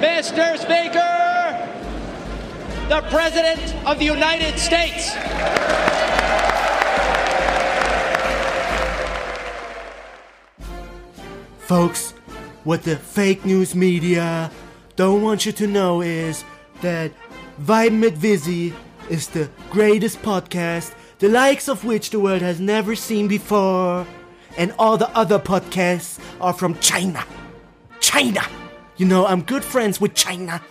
Mr. Speaker, the President of the United States. Folks, what the fake news media don't want you to know is that Vibe mit Vizzy is the greatest podcast, the likes of which the world has never seen before. And all the other podcasts are from China. China! You know, I'm good friends with China.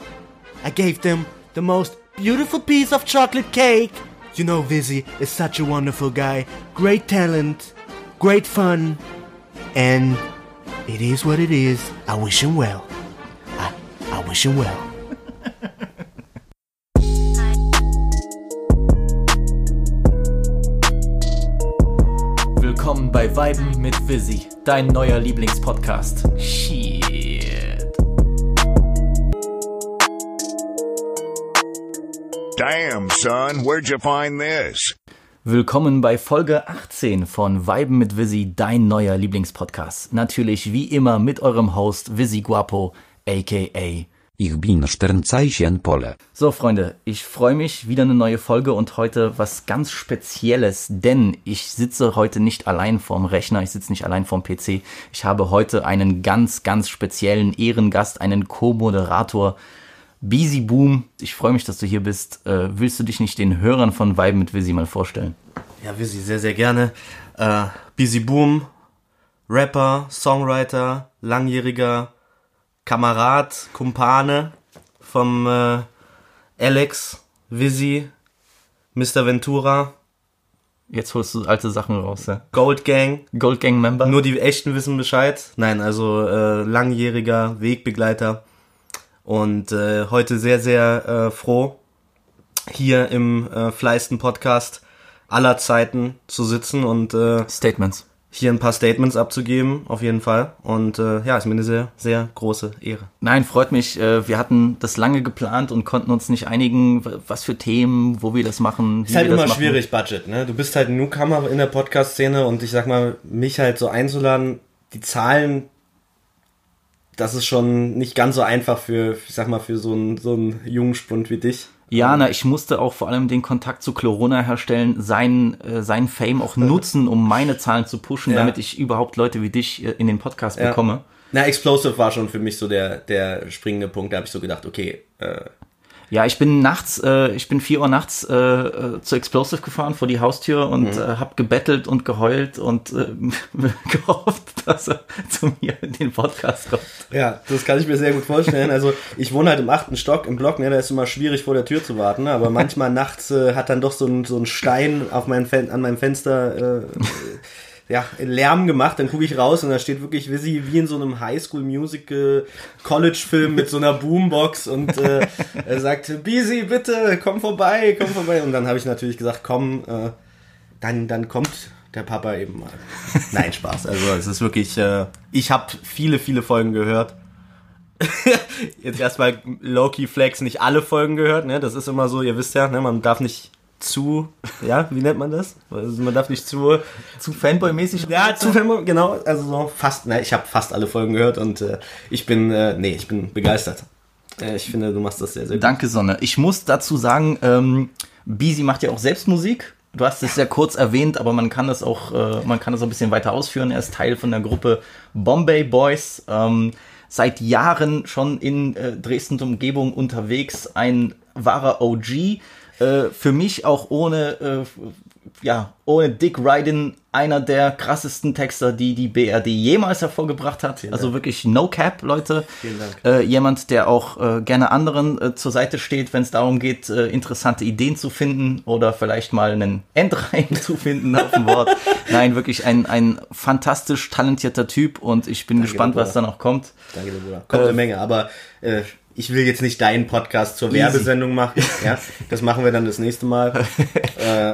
I gave them the most beautiful piece of chocolate cake. You know, Vizzy is such a wonderful guy. Great talent, great fun, and it is what it is. I wish him well. I, I wish him well. Willkommen bei Weiben mit Vizzy, dein neuer Lieblingspodcast. Shit. Damn, son, where'd you find this? Willkommen bei Folge 18 von Weiben mit Vizzy, dein neuer Lieblingspodcast. Natürlich wie immer mit eurem Host Vizzy Guapo, aka Ich bin Sternzeichen Pole. So, Freunde, ich freue mich, wieder eine neue Folge und heute was ganz Spezielles, denn ich sitze heute nicht allein vorm Rechner, ich sitze nicht allein vorm PC. Ich habe heute einen ganz, ganz speziellen Ehrengast, einen Co-Moderator, Busy Boom. Ich freue mich, dass du hier bist. Äh, willst du dich nicht den Hörern von Vibe mit Visi mal vorstellen? Ja, Vizzy, sehr, sehr gerne. Äh, Busy Boom, Rapper, Songwriter, langjähriger Kamerad, Kumpane vom äh, Alex, Vizzy, Mr. Ventura, Jetzt holst du alte Sachen raus, ja. Gold Gang. Gold Gang Member. Nur die echten wissen Bescheid. Nein, also äh, langjähriger Wegbegleiter. Und äh, heute sehr, sehr äh, froh, hier im äh, fleisten Podcast aller Zeiten zu sitzen und äh, Statements. hier ein paar Statements abzugeben, auf jeden Fall. Und äh, ja, ist mir eine sehr, sehr große Ehre. Nein, freut mich. Äh, Wir hatten das lange geplant und konnten uns nicht einigen, was für Themen, wo wir das machen. Wie Ist halt immer schwierig, Budget, ne? Du bist halt ein Newcomer in der Podcast-Szene und ich sag mal, mich halt so einzuladen, die Zahlen, das ist schon nicht ganz so einfach für, ich sag mal, für so einen, so einen jungen Spund wie dich. Ja, na, ich musste auch vor allem den Kontakt zu Corona herstellen, seinen, äh, seinen Fame auch nutzen, um meine Zahlen zu pushen, Ja. damit ich überhaupt Leute wie dich äh, in den Podcast Ja. bekomme. Na, Explosive war schon für mich so der, der springende Punkt. Da habe ich so gedacht, okay, äh, Ja, ich bin nachts, äh, ich bin vier Uhr nachts äh, äh, zu Explosive gefahren vor die Haustür und Mhm. äh, hab gebettelt und geheult und äh, gehofft, dass er zu mir in den Podcast kommt. ja, das kann ich mir sehr gut vorstellen. Also ich wohne halt im achten Stock im Block, ne, da ist immer schwierig vor der Tür zu warten, ne, aber manchmal nachts äh, hat dann doch so ein, so ein Stein auf mein Fen an meinem Fenster äh, ja, Lärm gemacht, dann gucke ich raus und da steht wirklich Vizzy wie in so einem Highschool-Musical-College-Film mit so einer Boombox und äh, er sagt, Busy, bitte, komm vorbei, komm vorbei. Und dann habe ich natürlich gesagt, komm, äh, dann, dann kommt der Papa eben mal. Nein, Spaß. Also es ist wirklich, äh, ich habe viele, viele Folgen gehört. Jetzt erstmal Loki Flex nicht alle Folgen gehört, ne? Das ist immer so, ihr wisst ja, ne? Man darf nicht zu, ja, wie nennt man das? Also man darf nicht zu, Zu Fanboy-mäßig? ja, zu Fan- genau, also so fast, ne, ich habe fast alle Folgen gehört und äh, ich bin, äh, nee, ich bin begeistert. Äh, ich finde, du machst das sehr, sehr gut. Danke, Sonne. Ich muss dazu sagen, ähm, Bisi macht ja auch selbst Musik. Du hast es sehr kurz erwähnt, aber man kann das auch, äh, man kann das auch ein bisschen weiter ausführen. Er ist Teil von der Gruppe Bombay Boys. Ähm, seit Jahren schon in äh, Dresden und Umgebung unterwegs. Ein wahrer OG. Äh, für mich auch ohne, äh, ja, ohne Dick Ryden einer der krassesten Texter, die die BRD jemals hervorgebracht hat. Also wirklich no cap, Leute. Vielen Dank. Äh, jemand, der auch äh, gerne anderen äh, zur Seite steht, wenn es darum geht, äh, interessante Ideen zu finden oder vielleicht mal einen Endreim zu finden auf dem Wort. Nein, wirklich ein, ein fantastisch talentierter Typ und ich bin gespannt, Bruder. was da noch kommt. Danke, Bruder. Kommt eine Menge, aber äh, ich will jetzt nicht deinen Podcast zur Easy. Werbesendung machen. Ja, das machen wir dann das nächste Mal.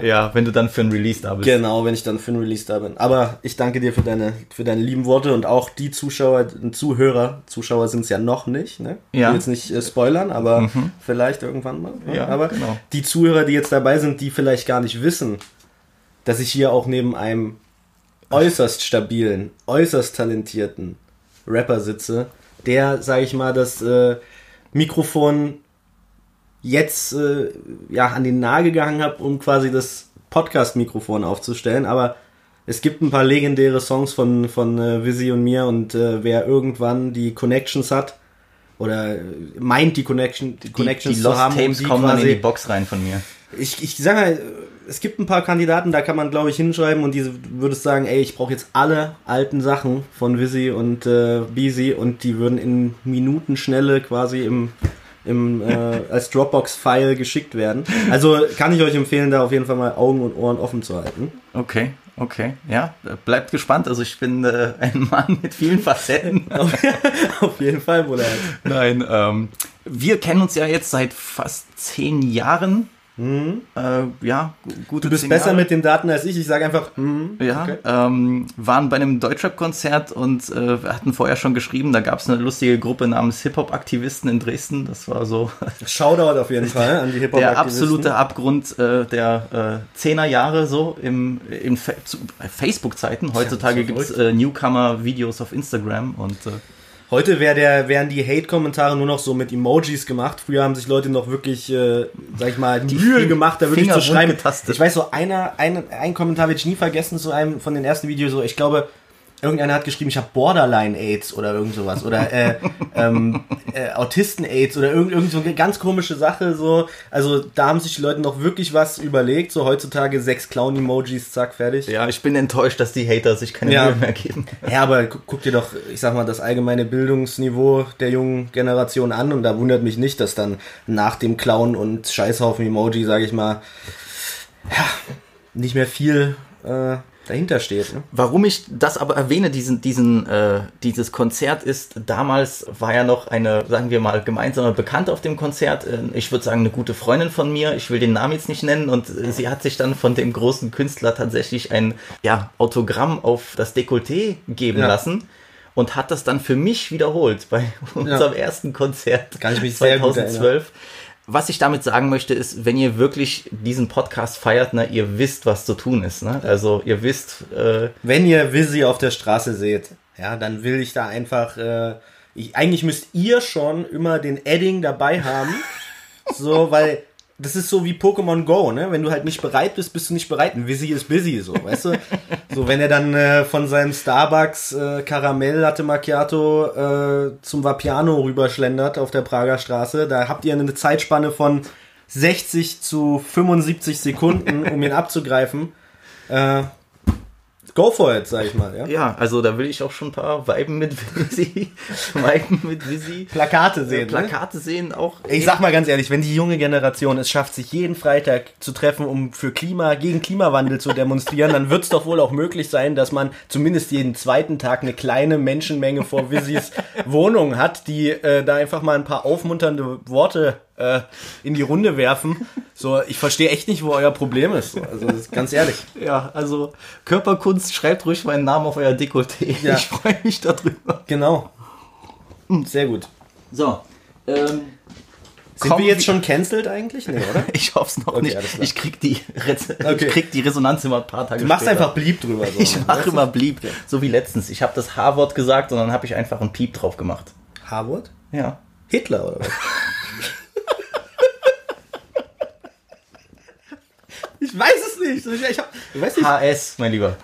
Ja, wenn du dann für ein Release da bist. Genau, wenn ich dann für ein Release da bin. Aber ich danke dir für deine, für deine lieben Worte und auch die Zuschauer Zuhörer. Zuschauer sind es ja noch nicht, ne? Ich Ja. will jetzt nicht äh, spoilern, aber vielleicht irgendwann mal. ne? Ja, aber genau. die Zuhörer, die jetzt dabei sind, die vielleicht gar nicht wissen, dass ich hier auch neben einem äußerst stabilen, äußerst talentierten Rapper sitze, der, sag ich mal, das äh, Mikrofon jetzt äh, ja an den Nagel gehangen habe, um quasi das Podcast-Mikrofon aufzustellen. Aber es gibt ein paar legendäre Songs von, von äh, Vizzy und mir und äh, wer irgendwann die Connections hat oder meint die Connection die Die, Connections die zu Lost haben, um Tapes die kommen dann in die Box rein von mir. ich, ich sage mal, es gibt ein paar Kandidaten, da kann man, glaube ich, hinschreiben und diese würdest sagen, ey, ich brauche jetzt alle alten Sachen von Vizzy und äh, Beezy und die würden in Minutenschnelle quasi im, im äh, als Dropbox-File geschickt werden. Also kann ich euch empfehlen, da auf jeden Fall mal Augen und Ohren offen zu halten. Okay, okay. Ja, bleibt gespannt. Also ich bin äh, ein Mann mit vielen Facetten. auf jeden Fall, Bruder. Nein, ähm, wir kennen uns ja jetzt seit fast zehn Jahren. Äh, ja, gu- gute Du bist zehn besser mit den Daten als ich. Ich sage einfach, hm, Ja, okay. ähm, waren bei einem Deutschrap-Konzert und äh, wir hatten vorher schon geschrieben, da gab es eine lustige Gruppe namens Hip-Hop-Aktivisten in Dresden. Das war so Shoutout auf jeden Fall an die hip hop der absolute Abgrund äh, der äh, 10er Jahre so im, im Fa äh, Facebook-Zeiten. Heutzutage so gibt es Newcomer-Videos auf Instagram und äh, Heute wär der, wären die Hate-Kommentare nur noch so mit Emojis gemacht. Früher haben sich Leute noch wirklich, äh, sag ich mal, die Mühe gemacht, da wirklich Finger zu schreiben. Ich weiß so, einer, ein, ein Kommentar werde ich nie vergessen zu einem von den ersten Videos. So, ich glaube, irgendeiner hat geschrieben, ich habe Borderline-AIDS oder irgend sowas. Oder äh, ähm, äh, Autisten-AIDS oder irgend, irgend so eine ganz komische Sache. So. Also da haben sich die Leute noch wirklich was überlegt. So heutzutage sechs Clown-Emojis, zack, fertig. ja, ich bin enttäuscht, dass die Hater sich keine Ja. Mühe mehr geben. Ja, aber gu- guck dir doch, ich sag mal, das allgemeine Bildungsniveau der jungen Generation an und da wundert mich nicht, dass dann nach dem Clown und Scheißhaufen-Emoji, sag ich mal, ja, nicht mehr viel äh, dahinter steht. Ne? Warum ich das aber erwähne, diesen, diesen, äh, dieses Konzert ist, damals war ja noch eine, sagen wir mal, gemeinsame Bekannte auf dem Konzert. Äh, Ich würde sagen, eine gute Freundin von mir. Ich will den Namen jetzt nicht nennen. Und äh, sie hat sich dann von dem großen Künstler tatsächlich ein ja, Autogramm auf das Dekolleté geben Ja. lassen. Und hat das dann für mich wiederholt bei unserem ersten Konzert Kann ich mich sehr gut 2012. Was ich damit sagen möchte, ist, wenn ihr wirklich diesen Podcast feiert, ne, ihr wisst, was zu tun ist. Ne? Also ihr wisst, äh, Wenn ihr Visi auf der Straße seht, ja, dann will ich da einfach, äh, ich, eigentlich müsst ihr schon immer den Edding dabei haben, so, weil das ist so wie Pokémon Go, ne? Wenn du halt nicht bereit bist, bist du nicht bereit. Ein Visi ist busy, so, weißt du? So, wenn er dann äh, von seinem Starbucks äh, Karamell Latte Macchiato äh, zum Vapiano rüberschlendert auf der Prager Straße, da habt ihr eine Zeitspanne von 60 zu 75 Sekunden, um ihn abzugreifen. Äh, go for it, sag ich mal, ja? Ja, also da will ich auch schon ein paar Weiben mit Visi, Weiben mit Visi, Plakate sehen, ne? Plakate sehen auch. Ich sag mal ganz ehrlich, wenn die junge Generation es schafft, sich jeden Freitag zu treffen, um für Klima, gegen Klimawandel zu demonstrieren, dann wird es doch wohl auch möglich sein, dass man zumindest jeden zweiten Tag eine kleine Menschenmenge vor Visis Wohnung hat, die äh, da einfach mal ein paar aufmunternde Worte äh, in die Runde werfen. So, ich verstehe echt nicht, wo euer Problem ist. Also ist ganz ehrlich. Ja, also Körperkunst, schreibt ruhig meinen Namen auf euer Dekolleté. Ja. Ich freue mich darüber. Genau. Sehr gut. So, ähm, Sind wir jetzt schon cancelled eigentlich? Nee, oder? Ich hoffe es noch Okay, nicht. Ich krieg, die Okay. ich krieg die Resonanz immer ein paar Tage Du machst später. einfach blieb drüber. So. Ich mache immer Blieb, so wie letztens. Ich habe das H-Wort gesagt und dann habe ich einfach ein Piep drauf gemacht. Harvard? Ja. Hitler oder was? ich weiß es nicht. Ich, ich, hab, ich weiß nicht. HS, mein Lieber.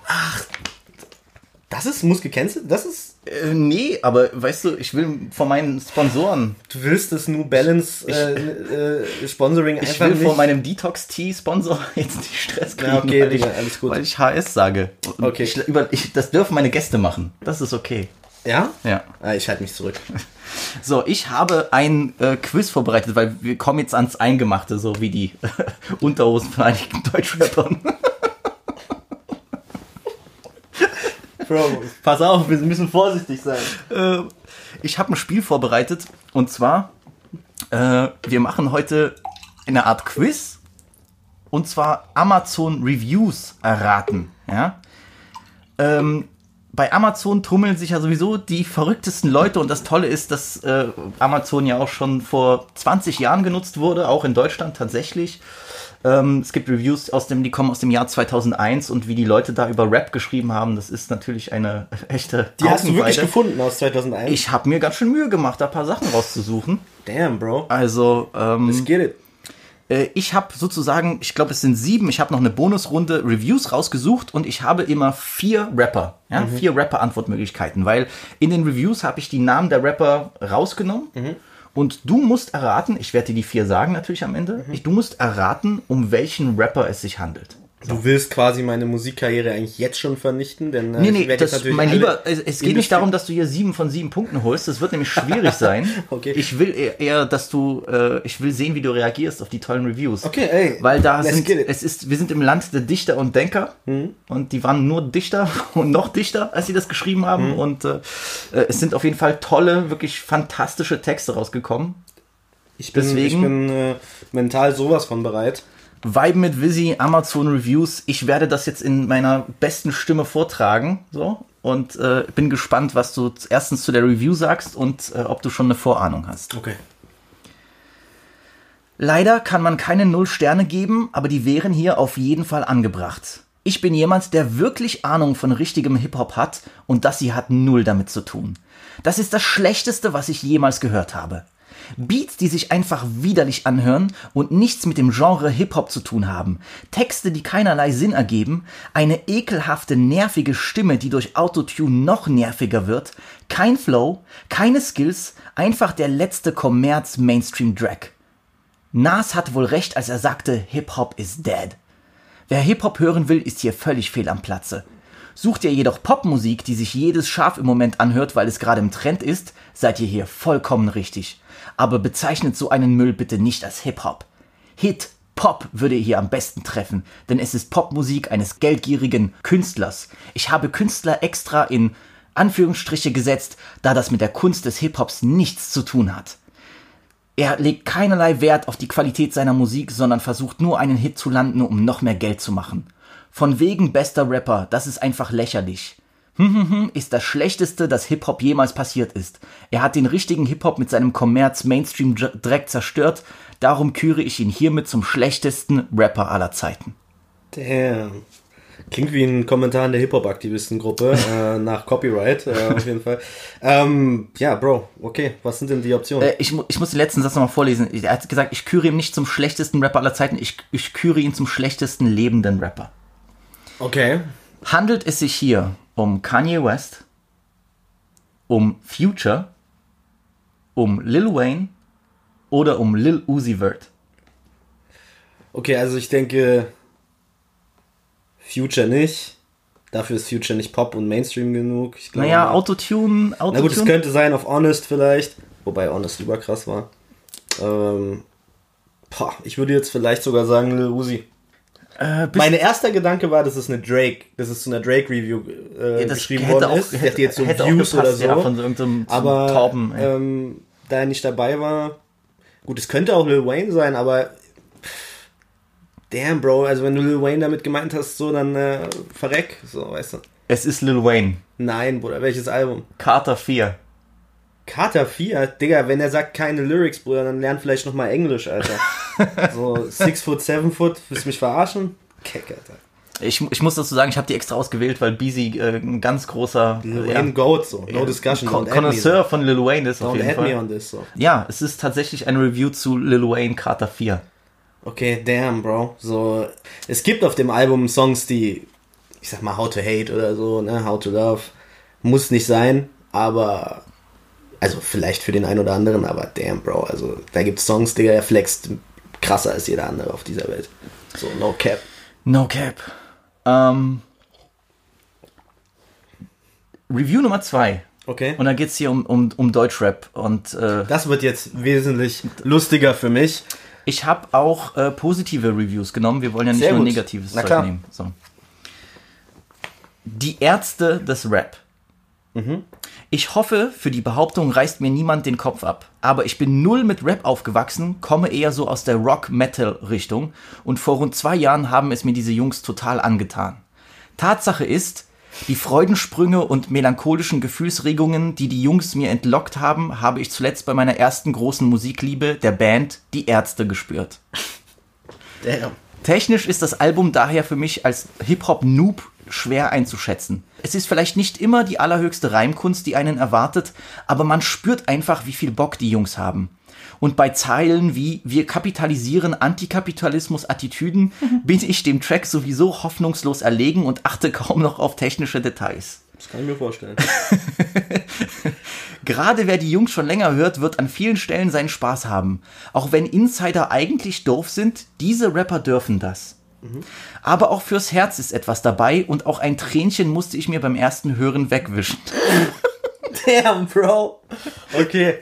Das ist, muss gecancelt? Das ist, Äh, nee, aber weißt du, ich will von meinen Sponsoren. du willst das New Balance äh, äh, Sponsoring Ich einfach will nicht. von meinem Detox-Tea-Sponsor jetzt nicht Stress kriegen, Ja, okay, weil, Digga, ich, alles gut. weil ich HS sage. Okay. Ich, über, ich, das dürfen meine Gäste machen. Das ist okay. Ja? Ja. Ah, ich halte mich zurück. So, ich habe ein äh, Quiz vorbereitet, weil wir kommen jetzt ans Eingemachte, so wie die Unterhosen von einigen Deutschrappern. Bro, pass auf, wir müssen vorsichtig sein. äh, ich habe ein Spiel vorbereitet und zwar, äh, wir machen heute eine Art Quiz und zwar Amazon Reviews erraten. Ja? Ähm, bei Amazon tummeln sich ja sowieso die verrücktesten Leute und das Tolle ist, dass äh, Amazon ja auch schon vor 20 Jahren genutzt wurde, auch in Deutschland tatsächlich. Ähm, es gibt Reviews aus dem, die kommen aus dem Jahr 2001 und wie die Leute da über Rap geschrieben haben, das ist natürlich eine echte. Die hast du wirklich gefunden aus 2001? Ich habe mir ganz schön Mühe gemacht, da ein paar Sachen rauszusuchen. Damn, Bro. Also, ähm, Let's get it. Äh, ich habe sozusagen, ich glaube, es sind sieben, ich habe noch eine Bonusrunde Reviews rausgesucht und ich habe immer vier Rapper, ja, vier Rapper-Antwortmöglichkeiten, weil in den Reviews habe ich die Namen der Rapper rausgenommen und du musst erraten, ich werde dir die vier sagen natürlich am Ende, ich, du musst erraten, um welchen Rapper es sich handelt. Du willst quasi meine Musikkarriere eigentlich jetzt schon vernichten, denn äh, Nee, ich nee, jetzt das, natürlich mein Lieber, es, es geht nicht darum, dass du hier sieben von sieben Punkten holst. Das wird nämlich schwierig sein. Okay. Ich will eher, eher, dass du, äh, ich will sehen, wie du reagierst auf die tollen Reviews. Okay, ey, Weil da sind, es ist, wir sind im Land der Dichter und Denker und die waren nur Dichter und noch dichter, als sie das geschrieben haben. Und äh, äh, es sind auf jeden Fall tolle, wirklich fantastische Texte rausgekommen. Ich bin, deswegen- ich bin äh, mental sowas von bereit. Vibe mit Visi, Amazon Reviews. Ich werde das jetzt in meiner besten Stimme vortragen. So. Und äh, bin gespannt, was du erstens zu der Review sagst und äh, ob du schon eine Vorahnung hast. Okay. Leider kann man keine Null Sterne geben, aber die wären hier auf jeden Fall angebracht. Ich bin jemand, der wirklich Ahnung von richtigem Hip-Hop hat und das sie hat null damit zu tun. Das ist das Schlechteste, was ich jemals gehört habe. Beats, die sich einfach widerlich anhören und nichts mit dem Genre Hip-Hop zu tun haben. Texte, die keinerlei Sinn ergeben. Eine ekelhafte, nervige Stimme, die durch Autotune noch nerviger wird. Kein Flow, keine Skills, einfach der letzte Kommerz-Mainstream-Drag. Nas hat wohl recht, als er sagte, Hip-Hop is dead. Wer Hip-Hop hören will, ist hier völlig fehl am Platze. Sucht ihr jedoch Popmusik, die sich jedes Schaf im Moment anhört, weil es gerade im Trend ist, seid ihr hier vollkommen richtig. Aber bezeichnet so einen Müll bitte nicht als Hip-Hop. Hit, Pop würde hier am besten treffen, denn es ist Popmusik eines geldgierigen Künstlers. Ich habe Künstler extra in Anführungsstriche gesetzt, da das mit der Kunst des Hip-Hops nichts zu tun hat. Er legt keinerlei Wert auf die Qualität seiner Musik, sondern versucht nur einen Hit zu landen, um noch mehr Geld zu machen. Von wegen bester Rapper, das ist einfach lächerlich. Hm, hm, hm, ist das Schlechteste, das Hip-Hop jemals passiert ist. Er hat den richtigen Hip-Hop mit seinem Kommerz-Mainstream-Dreck zerstört, darum küre ich ihn hiermit zum schlechtesten Rapper aller Zeiten. Damn. Klingt wie ein Kommentar in der Hip-Hop-Aktivistengruppe äh, nach Copyright, äh, auf jeden Fall. Ähm, ja, Bro, okay, was sind denn die Optionen? Äh, ich, ich muss den letzten Satz nochmal vorlesen. Er hat gesagt, ich küre ihn nicht zum schlechtesten Rapper aller Zeiten, ich, ich küre ihn zum schlechtesten lebenden Rapper. Okay. Handelt es sich hier um Kanye West, um Future, um Lil Wayne oder um Lil Uzi Vert? Okay, also ich denke, Future nicht. Dafür ist Future nicht Pop und Mainstream genug. Ich glaube, Naja, Autotune, Na gut, es Autotune. könnte sein auf Honest vielleicht. Wobei Honest überkrass war. Ähm, boah, ich würde jetzt vielleicht sogar sagen Lil Uzi. Äh, Mein erster Gedanke war, dass es eine Drake, dass es zu einer Drake-Review äh, das geschrieben hätte worden auch- ist. Ich hätte- hätte jetzt so hätte auch Views gepasst, oder so. ja, von so irgendeinem aber Tauben, ey. ähm, da er nicht dabei war, gut, es könnte auch Lil Wayne sein, aber pff, damn, Bro, also wenn du Lil Wayne damit gemeint hast, so dann äh, verreck, so, weißt du. es ist Lil Wayne. Nein, Bruder, welches Album? Carter 4. Carter 4, Digga, wenn er sagt keine Lyrics, Bruder, dann lern vielleicht nochmal Englisch, Alter. so, six foot, seven foot, willst du mich verarschen? Keck, Alter. Ich, ich muss dazu sagen, ich habe die extra ausgewählt, weil Beezy äh, ein ganz großer Lil ja, Wayne Goat, so, no discussion, Con don't Connoisseur von Lil Wayne ist so. auf don't jeden add me Fall. on this, so. Ja, es ist tatsächlich eine Review zu Lil Wayne Carter 4. Okay, damn, Bro. So, es gibt auf dem Album Songs, die, ich sag mal, How to Hate oder so, ne, How to Love. Muss nicht sein, aber, also vielleicht für den einen oder anderen, aber damn, Bro. Also, da gibt's Songs, Digga, der flext krasser als jeder andere auf dieser Welt. So, no cap. No cap. Ähm, Review Nummer 2. Okay. Und da geht's hier um, um, um Deutschrap. Und äh, Das wird jetzt wesentlich lustiger für mich. ich habe auch äh, positive Reviews genommen. Wir wollen ja nicht Sehr nur gut. negatives Na Zeug klar. nehmen. So. Die Ärzte des Rap. Mhm. Ich hoffe, für die Behauptung reißt mir niemand den Kopf ab. Aber ich bin null mit Rap aufgewachsen, komme eher so aus der Rock-Metal-Richtung und vor rund zwei Jahren haben es mir diese Jungs total angetan. Tatsache ist, die Freudensprünge und melancholischen Gefühlsregungen, die die Jungs mir entlockt haben, habe ich zuletzt bei meiner ersten großen Musikliebe, der Band Die Ärzte, gespürt. Damn. Technisch ist das Album daher für mich als Hip-Hop-Noob schwer einzuschätzen. Es ist vielleicht nicht immer die allerhöchste Reimkunst, die einen erwartet, aber man spürt einfach, wie viel Bock die Jungs haben. Und bei Zeilen wie Wir kapitalisieren Antikapitalismus-Attitüden bin ich dem Track sowieso hoffnungslos erlegen und achte kaum noch auf technische Details. Das kann ich mir vorstellen. Gerade wer die Jungs schon länger hört, wird an vielen Stellen seinen Spaß haben. Auch wenn Insider eigentlich doof sind, diese Rapper dürfen das. Aber auch fürs Herz ist etwas dabei und auch ein Tränchen musste ich mir beim ersten Hören wegwischen. Damn, Bro. Okay.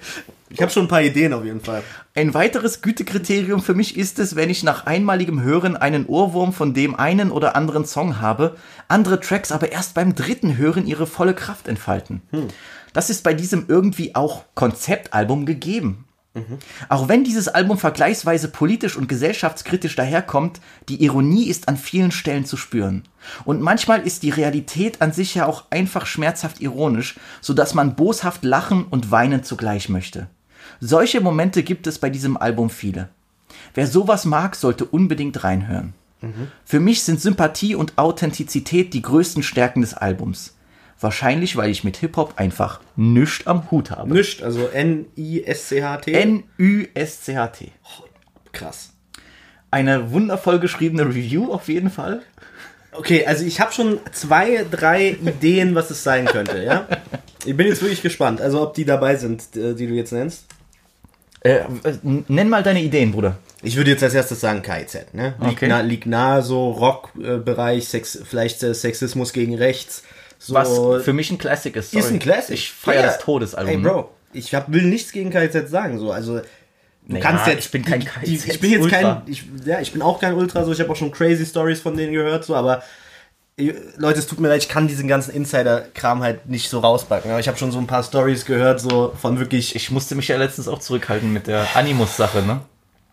Ich habe schon ein paar Ideen auf jeden Fall. Ein weiteres Gütekriterium für mich ist es, wenn ich nach einmaligem Hören einen Ohrwurm von dem einen oder anderen Song habe, andere Tracks aber erst beim dritten Hören ihre volle Kraft entfalten. Das ist bei diesem irgendwie auch Konzeptalbum gegeben. Auch wenn dieses Album vergleichsweise politisch und gesellschaftskritisch daherkommt, die Ironie ist an vielen Stellen zu spüren. Und manchmal ist die Realität an sich ja auch einfach schmerzhaft ironisch, sodass man boshaft lachen und weinen zugleich möchte. Solche Momente gibt es bei diesem Album viele. Wer sowas mag, sollte unbedingt reinhören. Für mich sind Sympathie und Authentizität die größten Stärken des Albums. Wahrscheinlich, weil ich mit Hip-Hop einfach nichts am Hut habe. Nischt, also N-I-S-C-H-T. N-Ü-S-C-H-T. Krass. Eine wundervoll geschriebene Review auf jeden Fall. Okay, also ich habe schon zwei, drei Ideen, was es sein könnte, ja? Ich bin jetzt wirklich gespannt, also ob die dabei sind, äh, die du jetzt nennst. Äh, nenn mal deine Ideen, Bruder. Ich würde jetzt als erstes sagen KIZ, ne? Liegt, Okay. nah, liegt nahe so Rockbereich, Sex, vielleicht äh, Sexismus gegen rechts. So, Was für mich ein Classic ist. Sorry. ist ein Classic. Ich feiere Ja. das Todesalbum. Ey, Bro, ich hab, will nichts gegen KIZ sagen, so, also du Naja, kannst jetzt ich bin kein die, KIZ ich bin jetzt Ultra. kein ich, ja, ich bin auch kein Ultra, so ich habe auch schon crazy Stories von denen gehört, so, aber Leute, es tut mir leid, ich kann diesen ganzen Insider-Kram halt nicht so rauspacken. Aber ich habe schon so ein paar Stories gehört, so von wirklich. Ich musste mich ja letztens auch zurückhalten mit der Animus-Sache, ne?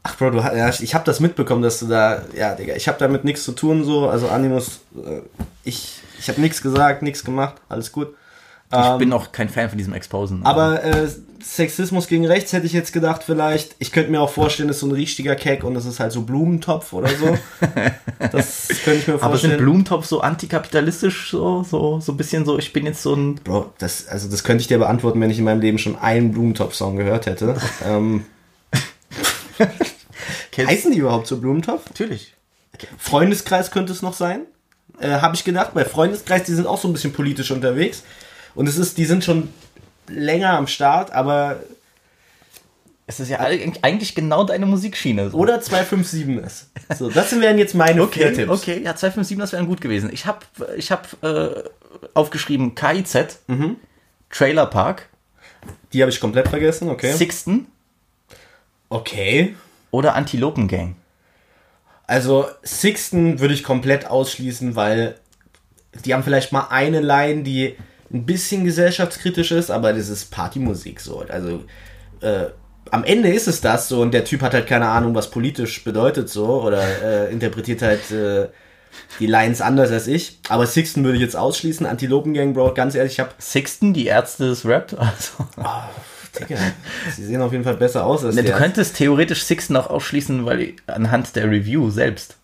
Ach, Bro, du, ja, ich habe das mitbekommen, dass du da. Ja, Digga, ich habe damit nichts zu tun, so. Also, Animus, äh, ich, ich habe nichts gesagt, nichts gemacht, alles gut. Ich bin auch kein Fan von diesem Exposen. Ähm, Aber äh, Sexismus gegen rechts hätte ich jetzt gedacht, vielleicht. Ich könnte mir auch vorstellen, das ist so ein richtiger Keck und das ist halt so Blumentopf oder so. das könnte ich mir Aber sind vorstellen. Blumentopf so antikapitalistisch, so, so, so ein bisschen so, ich bin jetzt so ein. Bro, das, also das könnte ich dir beantworten, wenn ich in meinem Leben schon einen Blumentopf-Song gehört hätte. ähm, heißen die überhaupt so Blumentopf? Natürlich. Freundeskreis könnte es noch sein. Äh, Habe ich gedacht, bei Freundeskreis, die sind auch so ein bisschen politisch unterwegs. Und es ist, die sind schon länger am Start, aber. Es ist ja eig- eigentlich genau deine Musikschiene. So. Oder 257 ist. So, das wären jetzt meine vier Okay, Tipps. okay, ja, 257, das wäre gut gewesen. Ich habe ich hab, äh, aufgeschrieben KIZ, Mhm. Trailer Park, Die habe ich komplett vergessen, okay. Sixten Okay. Oder Antilopen Gang. Also Sixten würde ich komplett ausschließen, weil die haben vielleicht mal eine Line, die ein bisschen gesellschaftskritisch ist, aber das ist Partymusik so. Also äh, am Ende ist es das so und der Typ hat halt keine Ahnung, was politisch bedeutet so oder äh, interpretiert halt äh, die Lines anders als ich. Aber Sixten würde ich jetzt ausschließen. Antilopen Gang, Bro, ganz ehrlich, ich hab Sixten, die Ärzte des Rap. Also. Digga, sie sehen auf jeden Fall besser aus als Ne, du könntest theoretisch Sixten auch ausschließen, weil anhand der Review selbst.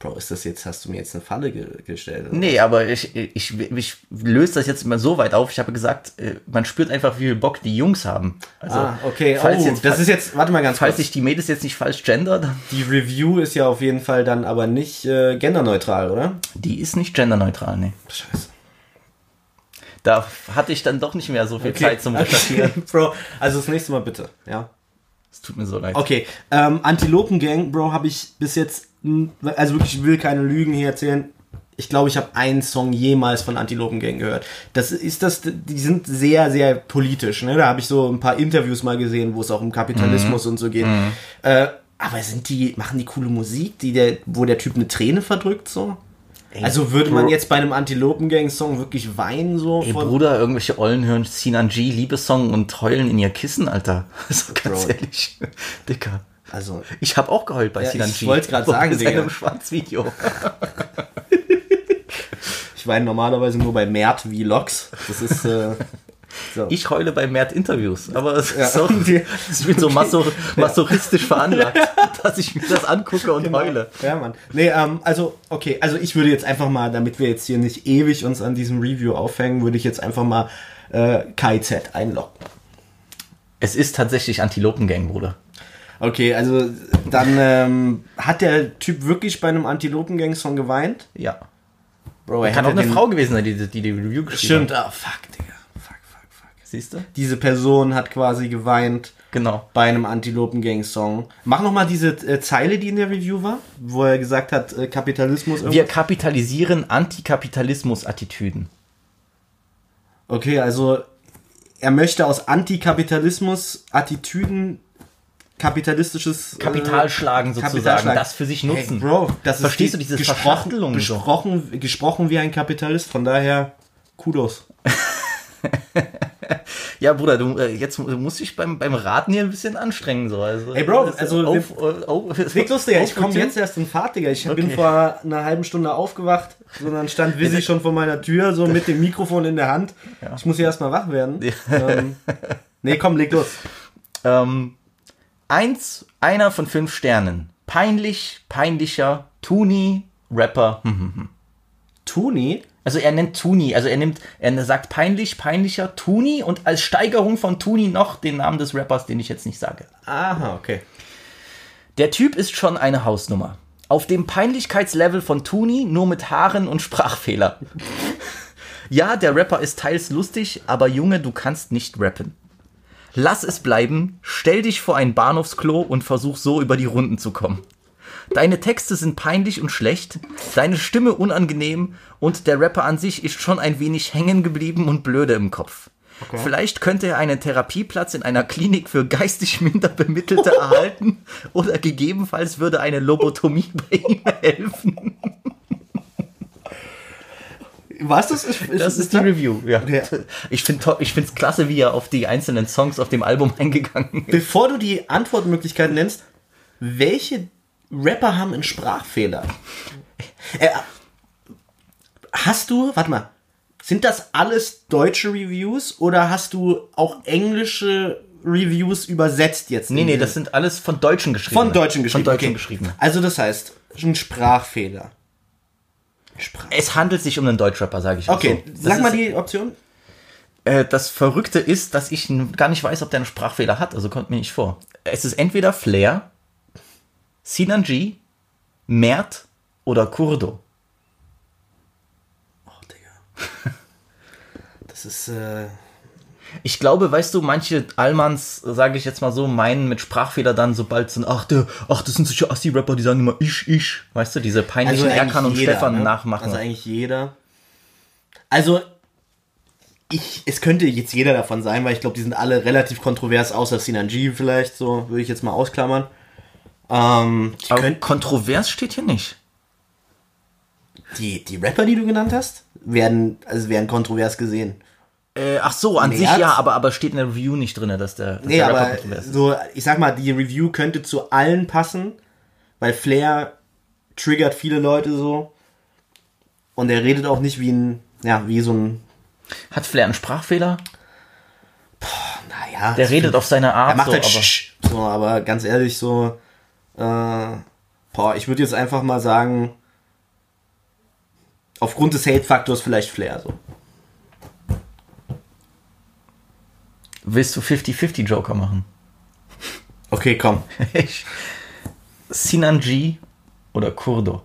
Bro, ist das jetzt, hast du mir jetzt eine Falle ge gestellt? oder? Nee, aber ich, ich, ich löse das jetzt mal so weit auf. Ich habe gesagt, äh, man spürt einfach, wie viel Bock die Jungs haben. Also, Ah, okay. falls oh, jetzt, das ist jetzt, warte mal ganz falls kurz. ich die Mädels jetzt nicht falsch gender, dann, Die Review ist ja auf jeden Fall dann aber nicht äh, genderneutral, oder? die ist nicht genderneutral, nee. Scheiße. Da hatte ich dann doch nicht mehr so viel Zeit zum Recherchieren. Okay, Bro, also das nächste Mal bitte, ja. Es tut mir so leid. Okay, ähm, Antilopen-Gang, Bro, habe ich bis jetzt, also wirklich, ich will keine Lügen hier erzählen. Ich glaube, ich habe einen Song jemals von Antilopen-Gang gehört. Das ist das, die sind sehr, sehr politisch, ne? Da habe ich so ein paar Interviews mal gesehen, wo es auch um Kapitalismus und so geht. Äh, aber sind die, machen die coole Musik, die der, wo der Typ eine Träne verdrückt, so? Also würde man jetzt bei einem Antilopen-Gang-Song wirklich weinen, so? Ey, Bruder, irgendwelche Ollen hören Sinan G Liebessong und heulen in ihr Kissen, Alter. Also ganz Bro. ehrlich. Dicker. Also, Ich habe auch geheult bei Ja, Sinan ich G. wollt's grad Bei sagen, Digga. Schwanzvideo. Ich weine normalerweise nur bei Mert Vlogs. Das ist, äh, So. Ich heule bei Mert Interviews, aber es Ja. ist auch, ich bin so maso masochistisch veranlagt, dass ich mir das angucke und heule. Ja, Mann. Nee, ähm, also, okay, also ich würde jetzt einfach mal, damit wir jetzt hier nicht ewig uns an diesem Review aufhängen, würde ich jetzt einfach mal äh, KIZ einloggen. Es ist tatsächlich Antilopengang, Bruder. Okay, also dann ähm, hat der Typ wirklich bei einem Antilopengang-Song geweint? Ja. Bro, er Kann auch eine den- Frau gewesen sein, die die, die Review geschrieben Stimmt, hat. ah, fuck, Digga. Siehst du? Diese Person hat quasi geweint Genau. bei einem Antilopengang-Song. Mach nochmal diese äh, Zeile, die in der Review war, wo er gesagt hat, äh, Kapitalismus Wir irgendwas. kapitalisieren Antikapitalismus-Attitüden. Okay, also er möchte aus Antikapitalismus Attitüden kapitalistisches äh, Kapital schlagen sozusagen, Kapital schlagen. das für sich nutzen. Hey, Bro, das Verstehst ist du diese gesprochen, gesprochen, gesprochen wie ein Kapitalist, von daher Kudos. Ja, Bruder, du äh, jetzt musst dich beim, beim Raten hier ein bisschen anstrengen. So. Also, Ey, Bro, also auf, äh, auf, Nick lustiger, ich komme jetzt erst in Fahrt, Digga. Ich bin Okay. vor einer halben Stunde aufgewacht, so dann stand Visi schon vor meiner Tür, so mit dem Mikrofon in der Hand. Ich muss hier erstmal wach werden. Ähm, nee, komm, leg los. Ähm, eins, einer von fünf Sternen. Peinlich, peinlicher, Tuni, Rapper. Tuni? Also er nennt Tuni, also er nimmt, er sagt peinlich, peinlicher, Tuni und als Steigerung von Tuni noch den Namen des Rappers, den ich jetzt nicht sage. Aha, okay. Der Typ ist schon eine Hausnummer. Auf dem Peinlichkeitslevel von Tuni, nur mit Haaren und Sprachfehler. ja, der Rapper ist teils lustig, aber Junge, du kannst nicht rappen. Lass es bleiben, stell dich vor ein Bahnhofsklo und versuch so über die Runden zu kommen. Deine Texte sind peinlich und schlecht, deine Stimme unangenehm und der Rapper an sich ist schon ein wenig hängen geblieben und blöde im Kopf. Vielleicht könnte er einen Therapieplatz in einer Klinik für geistig minder Bemittelte erhalten oder gegebenenfalls würde eine Lobotomie bei ihm helfen. Was das ist? ist Das ist die Review, ja. Ja. Ich finde ich find's klasse, wie er auf die einzelnen Songs auf dem Album eingegangen ist. Bevor du die Antwortmöglichkeiten nennst, welche Rapper haben einen Sprachfehler? Äh, hast du, warte mal, sind das alles deutsche Reviews oder hast du auch englische Reviews übersetzt jetzt? Nee, nee, das sind alles von Deutschen geschrieben. von Deutschen geschrieben. Von Deutschen okay. geschrieben. Also das heißt, ein Sprachfehler. Sprach Es handelt sich um einen Deutschrapper, sage ich. okay, so. Sag mal die Option. Äh, das Verrückte ist, dass ich gar nicht weiß, ob der einen Sprachfehler hat. Also kommt mir nicht vor. Es ist entweder Flair, Sinanji, Mert oder Kurdo. Oh, Digga. Das ist, äh, Ich glaube, weißt du, manche Allmanns, sage ich jetzt mal so, meinen mit Sprachfehler dann, sobald sind, ach, der, ach, das sind sicher Assi-Rapper, die sagen immer ich, ich. Weißt du, diese peinlichen eigentlich Erkan und jeder, Stefan ne? nachmachen. Also eigentlich jeder. Also, ich, es könnte jetzt jeder davon sein, weil ich glaube, die sind alle relativ kontrovers, außer Sinanji vielleicht, so würde ich jetzt mal ausklammern. Ähm, Aber kontrovers steht hier nicht. die, die Rapper, die du genannt hast, werden, also werden kontrovers gesehen. Äh, ach so, an Mert? sich ja, aber, aber steht in der Review nicht drin, dass der, dass Nee, der aber so, ich sag mal, die Review könnte zu allen passen, weil Flair triggert viele Leute so. Und er redet auch nicht wie ein, ja, wie so ein, Hat Flair einen Sprachfehler? naja. Der redet auf seine Art Er macht so, halt aber Sch so, aber ganz ehrlich so, äh, boah, ich würde jetzt einfach mal sagen, aufgrund des Hate-Faktors vielleicht Flair so. willst du 50-50 Joker machen? Okay, komm. Ich- Sinanji oder Kurdo?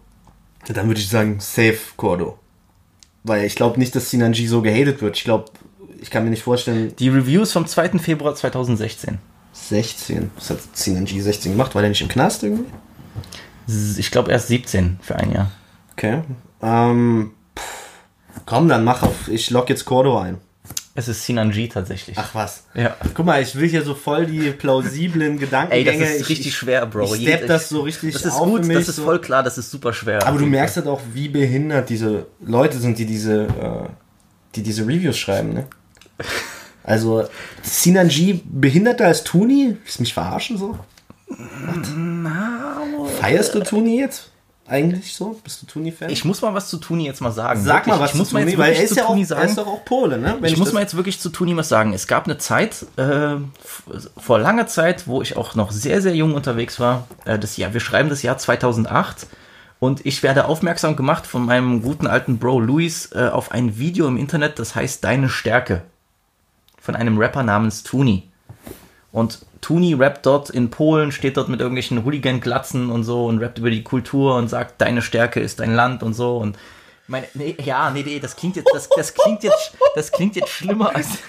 Dann würde ich sagen, safe Cordo. Weil ich glaube nicht, dass Sinanji so gehatet wird. Ich glaube, ich kann mir nicht vorstellen, Die Reviews vom 2. Februar 2016. 16. Was hat Sinanji 16 gemacht? War der nicht im Knast irgendwie? Ich glaube erst 17 für ein Jahr. Okay. Ähm, pff, komm, dann mach auf. Ich lock jetzt Cordo ein. Es ist Sinanji tatsächlich. Ach was. Ja. Guck mal, ich will hier so voll die plausiblen Ey, Gedankengänge. das ist Ich- richtig ich, schwer, Bro. Ich stepp das so richtig Das ist auf gut, das ist so. voll klar, das ist super schwer. Aber du merkst halt auch, wie behindert diese Leute sind, die diese, äh, die diese Reviews schreiben, ne? Also, Sinanji behinderter als Tuni? Willst du mich verarschen so? Was? Feierst du Tuni jetzt? eigentlich so? Bist du Tuni-Fan? Ich muss mal was zu Tuni jetzt mal sagen. Sag Wirklich, mal was ich muss zu Tuni, jetzt weil er ist, zu ja auch, Tuni er sagen. ist doch auch Pole, ne? Wenn ich muss mal jetzt wirklich zu Tuni was sagen. Es gab eine Zeit, äh, vor langer Zeit, wo ich auch noch sehr, sehr jung unterwegs war. Äh, das Jahr, wir schreiben das Jahr 2008. Und ich werde aufmerksam gemacht von meinem guten alten Bro Luis äh, auf ein Video im Internet, das heißt Deine Stärke. Von einem Rapper namens Tuni. Und Tuni rappt dort in Polen, steht dort mit irgendwelchen Hooligan-Glatzen und so und rappt über die Kultur und sagt, deine Stärke ist dein Land und so. Und meine, nee, ja, nee, nee, das klingt jetzt, das, das klingt jetzt, das klingt jetzt schlimmer als,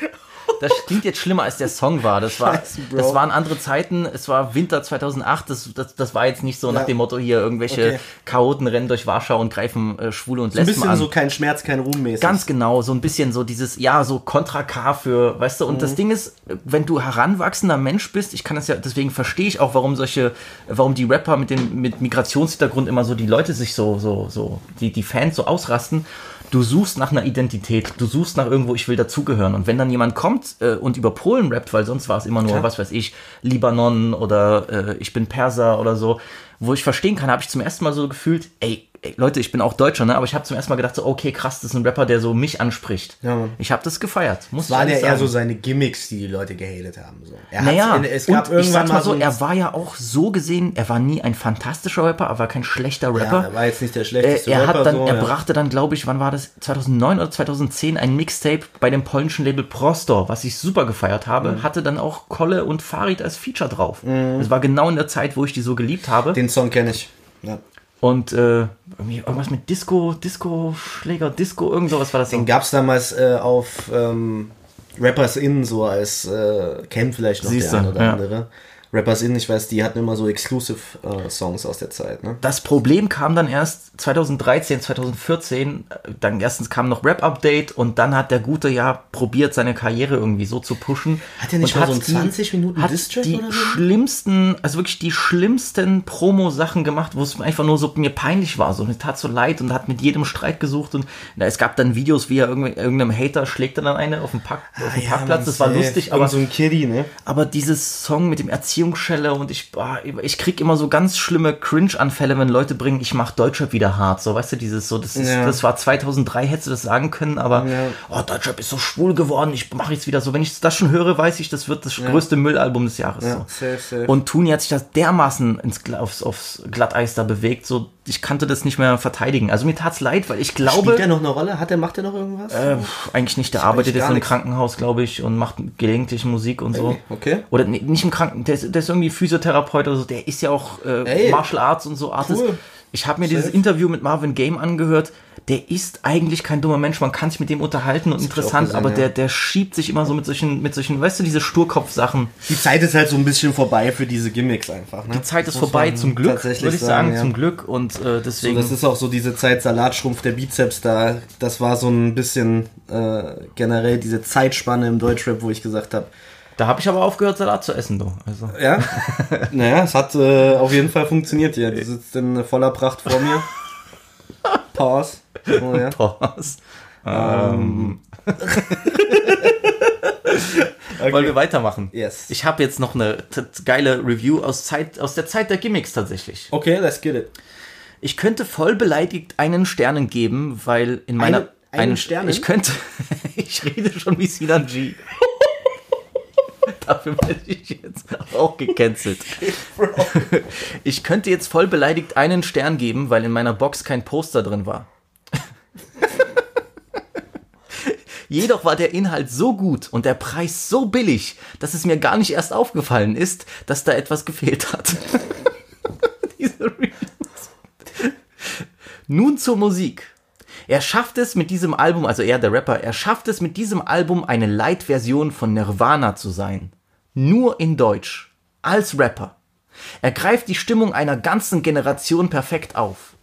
das klingt jetzt schlimmer als der Song war. Das war, Scheiße, das waren andere Zeiten. Es war Winter 2008. Das, das, das war jetzt nicht so nach Ja. dem Motto hier irgendwelche Okay. Chaoten rennen durch Warschau und greifen äh, Schwule und Ein Lesben bisschen an. so kein Schmerz, kein Ruhm mäßig. Ganz genau, so ein bisschen so dieses, ja, so Kontra K für, weißt du, und Mhm. das Ding ist, wenn du heranwachsender Mensch bist, ich kann das ja, deswegen verstehe ich auch, warum solche, warum die Rapper mit dem, mit Migrationshintergrund immer so die Leute sich so, so, so, die, die Fans so ausrasten. Du suchst nach einer Identität, du suchst nach irgendwo, ich will dazugehören. Und wenn dann jemand kommt äh, und über Polen rappt, weil sonst war es immer nur, was weiß ich, Libanon oder äh, ich bin Perser oder so, wo ich verstehen kann, habe ich zum ersten Mal so gefühlt, ey Leute, ich bin auch Deutscher, ne? Aber ich habe zum ersten Mal gedacht, so, okay, krass, das ist ein Rapper, der so mich anspricht. Ja, ich habe das gefeiert. Muss Es waren ich ja eher so seine Gimmicks, die die Leute gehatet haben. So. Er Naja, in- es gab und ich irgendwann sag's mal so, er war ja auch so gesehen, er war nie ein fantastischer Rapper, er war kein schlechter ja, Rapper. er war jetzt nicht der Äh, schlechteste er Rapper. hat dann, so, er ja. brachte dann, glaube ich, wann war das? 2009 oder 2010 ein Mixtape bei dem polnischen Label Prostor, was ich super gefeiert habe, Mhm. hatte dann auch Kolle und Farid als Feature drauf. Das war genau in der Zeit, wo ich die so geliebt habe. Den Song kenne ich. Ja. Und äh, irgendwas mit Disco, Disco, Schläger, Disco, irgend sowas war das. Den so. gab es damals äh, auf ähm, Rappers In, so als, äh, kennt vielleicht noch Siehste, der eine oder ja. andere. Rappers In, ich weiß, die hatten immer so Exclusive-Songs aus der Zeit. Ne? Das Problem kam dann erst 2013, 2014. äh, Dann erstens kam noch Rap-Update und dann hat der gute ja probiert, seine Karriere irgendwie so zu pushen. Hat er nicht und mal so einen 20 Minuten hat Distrack die oder so? schlimmsten, also wirklich die schlimmsten Promo-Sachen gemacht, wo es einfach nur so mir peinlich war. So, mir tat so leid und hat mit jedem Streit gesucht und na, es gab dann Videos, wie er irgend- irgendeinem Hater schlägt er dann eine auf dem, Park, auf dem Parkplatz. Das war lustig, aber so ein Kiddie, ne? aber dieses Song mit dem Erziehungsschelle und ich, boah, ich krieg immer so ganz schlimme Cringe-Anfälle, wenn Leute bringen, ich mach Deutschrap wieder hart. So, weißt du, dieses so, das, ist, Ja. das war 2003, hättest du das sagen können, aber Ja. oh, Deutschrap ist so schwul geworden, ich mache jetzt wieder so. Wenn ich das schon höre, weiß ich, das wird das größte Müllalbum des Jahres. Ja, so. safe, safe. Und Tuni hat sich das dermaßen ins, aufs, aufs Glatteis da bewegt, so ich kannte das nicht mehr verteidigen. Also mir tat's leid, weil ich glaube. Spielt er noch eine Rolle? Hat er, macht er noch irgendwas? Äh, eigentlich nicht, der arbeitet jetzt einem nichts. Krankenhaus, glaube ich, und macht gelegentlich Musik und so. Ey, okay. Oder nee, nicht im Kranken, der ist, der ist irgendwie Physiotherapeut oder so, der ist ja auch äh, Ey. Martial Arts und so Artist. Cool. Ich habe mir dieses Interview mit Marvin Game angehört. Der ist eigentlich kein dummer Mensch, man kann sich mit dem unterhalten und auch interessant, gesehen, aber ja. der, der schiebt sich immer so mit solchen, mit solchen, weißt du, diese Sturkopf-Sachen. Die Zeit ist halt so ein bisschen vorbei für diese Gimmicks einfach. Ne? Die Zeit ist vorbei, zum Glück, würde ich sagen, ja. zum Glück. Und äh, So, deswegen. das ist auch so diese Zeit Salatschrumpf der Bizeps da. Das war so ein bisschen äh, generell diese Zeitspanne im Deutschrap, wo ich gesagt habe, da habe ich aber aufgehört, Salat zu essen, du. Also. ja, naja, es hat äh, auf jeden Fall funktioniert hier. Du sitzt in voller Pracht vor mir. Pause. Oh, ja. Pause. Ähm. Wollen wir weitermachen? Yes. Ich habe jetzt noch eine geile Review aus, Zeit, aus der Zeit der Gimmicks tatsächlich. Okay, let's get it. Ich könnte voll beleidigt einen Sternen geben, weil in meiner. Einen- einen Sternen? Ich könnte. ich rede schon wie Sinan G. Dafür werde ich jetzt auch gecancelt. Ich könnte jetzt voll beleidigt einen Stern geben, weil in meiner Box kein Poster drin war. Jedoch war der Inhalt so gut und der Preis so billig, dass es mir gar nicht erst aufgefallen ist, dass da etwas gefehlt hat. Diese Reviews. Nun zur Musik. Er schafft es mit diesem Album, also er, der Rapper, er schafft es mit diesem Album eine Light-Version von Nirvana zu sein. Nur in Deutsch. Als Rapper. Er greift die Stimmung einer ganzen Generation perfekt auf.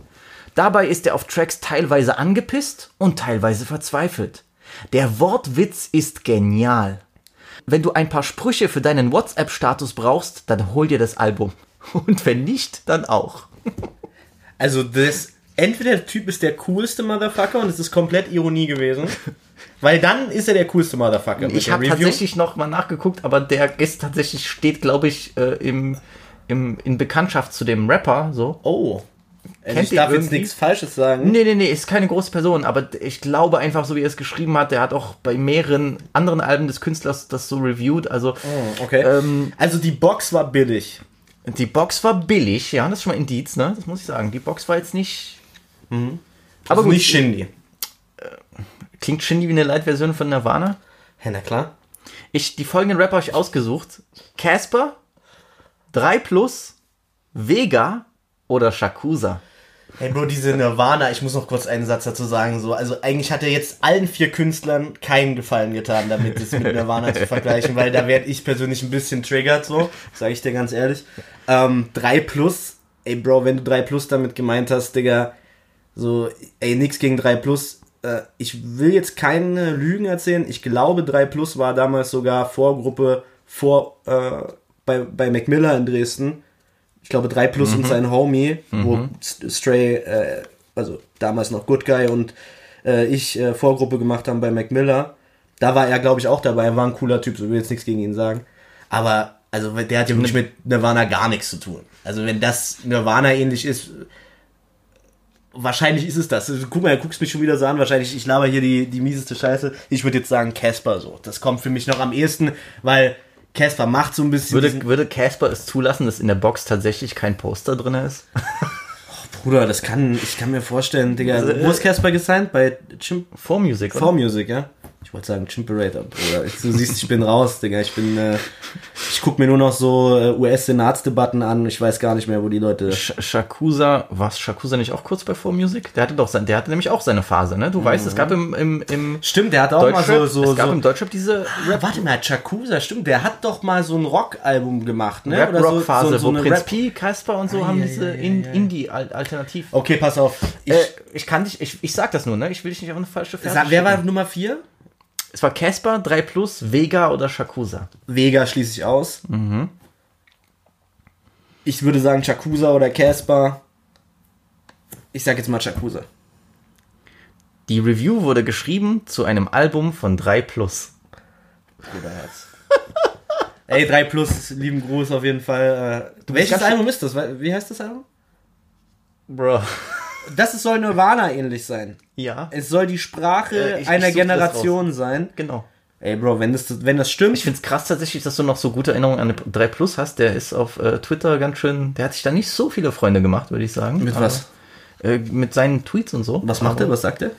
Dabei ist er auf Tracks teilweise angepisst und teilweise verzweifelt. Der Wortwitz ist genial. Wenn du ein paar Sprüche für deinen WhatsApp-Status brauchst, dann hol dir das Album. Und wenn nicht, dann auch. Also das, entweder der Typ ist der coolste Motherfucker und es ist komplett Ironie gewesen. Weil dann ist er der coolste Motherfucker. Ich habe tatsächlich noch mal nachgeguckt, aber der ist tatsächlich, steht, glaube ich, äh, im, im, in Bekanntschaft zu dem Rapper, so. Oh. Also ich darf jetzt nichts Falsches sagen. Nee, nee, nee, ist keine große Person, aber ich glaube einfach, so wie er es geschrieben hat, der hat auch bei mehreren anderen Alben des Künstlers das so reviewed. Also Okay. Ähm, also die Box war billig. die Box war billig, ja, das ist schon mal Indiz, ne? Das muss ich sagen. Die Box war jetzt nicht. Aber Aber gut, nicht Shindy. klingt Shindy wie eine Light-Version von Nirvana. Ja, na klar. Ich, die folgenden Rapper habe ich ausgesucht: Casper, 3 Plus, Vega oder Shakusa. Hey Bro, diese Nirvana, ich muss noch kurz einen Satz dazu sagen. So, also eigentlich hat er jetzt allen vier Künstlern keinen Gefallen getan, damit es mit Nirvana zu vergleichen, weil da werde ich persönlich ein bisschen triggert, so, sage ich dir ganz ehrlich. Ähm, 3 Plus, ey Bro, wenn du 3 Plus damit gemeint hast, Digga, so, ey, nix gegen 3 Plus. Äh, ich will jetzt keine Lügen erzählen. Ich glaube, 3 Plus war damals sogar Vorgruppe vor, äh, bei, bei Mac Miller in Dresden. Ich glaube, 3 Plus und sein Homie, wo St- Stray, äh, also damals noch Good Guy und äh, ich äh, Vorgruppe gemacht haben bei Mac Miller. Da war er, glaube ich, auch dabei. Er war ein cooler Typ, so will jetzt nichts gegen ihn sagen. Aber, also, der hat ja wirklich mit Nirvana gar nichts zu tun. Also, wenn das Nirvana ähnlich ist, wahrscheinlich ist es das. Also, Guck mal, du guckst mich schon wieder so an. Wahrscheinlich, ich laber hier die, die mieseste Scheiße. Ich würde jetzt sagen Casper so. Das kommt für mich noch am ehesten, weil Casper macht so ein bisschen. Würde, würde Casper es zulassen, dass in der Box tatsächlich kein Poster drin ist? Bruder, das kann, ich kann mir vorstellen, Digga. Wo ist Casper gesigned? Bei Chimp Vor Music, oder? 4 Music, ja? Ich wollte sagen Chimperator, Bruder. Ich- Du siehst, ich bin raus, Digga. Ich bin, äh, ich guck mir nur noch so äh, US-Senatsdebatten an. Ich weiß gar nicht mehr, wo die Leute. Sh Shakusa, was Shakusa nicht auch kurz bei 4 Music? Der hatte doch sein, der hatte nämlich auch seine Phase, ne? Du weißt, es gab im, im, im Stimmt, der hat auch mal so, so, es gab so im Deutschrap diese Ah, warte mal, Chakusa, stimmt, der hat doch mal so ein Rock-Album gemacht, ne? Oder so- Rap-Rock-Phase, so, so wo eine Prinz Rap- P, Casper und so haben diese In Indie-Alternativ. Okay, pass auf. Ich, äh, ich kann dich, ich, ich sag das nur, ne? Ich will dich nicht auf eine falsche Fährte sag, wer war. Nummer 4? Es war Casper, 3 Plus, Vega oder Shakusa. Vega schließe ich aus. Ich würde sagen Chakusa oder Casper. Ich sag jetzt mal Chakusa. Die Review wurde geschrieben zu einem Album von 3 Plus. Bruderherz. Ey, 3 Plus, lieben Gruß auf jeden Fall. Äh, welches ganz Album ist das? Wie heißt das Album? Bro. Das ist- soll Nirvana ähnlich sein. Ja. Es soll die Sprache Äh, ich- ich einer das Generation sein. Genau. Ey, Bro, wenn das, wenn das stimmt, Ich finde es krass tatsächlich, dass du noch so gute Erinnerungen an 3 Plus hast. Der ist auf äh, Twitter ganz schön, der hat sich da nicht so viele Freunde gemacht, würde ich sagen. Mit was? Äh, mit seinen Tweets und so. was macht er? Aber Was sagt er?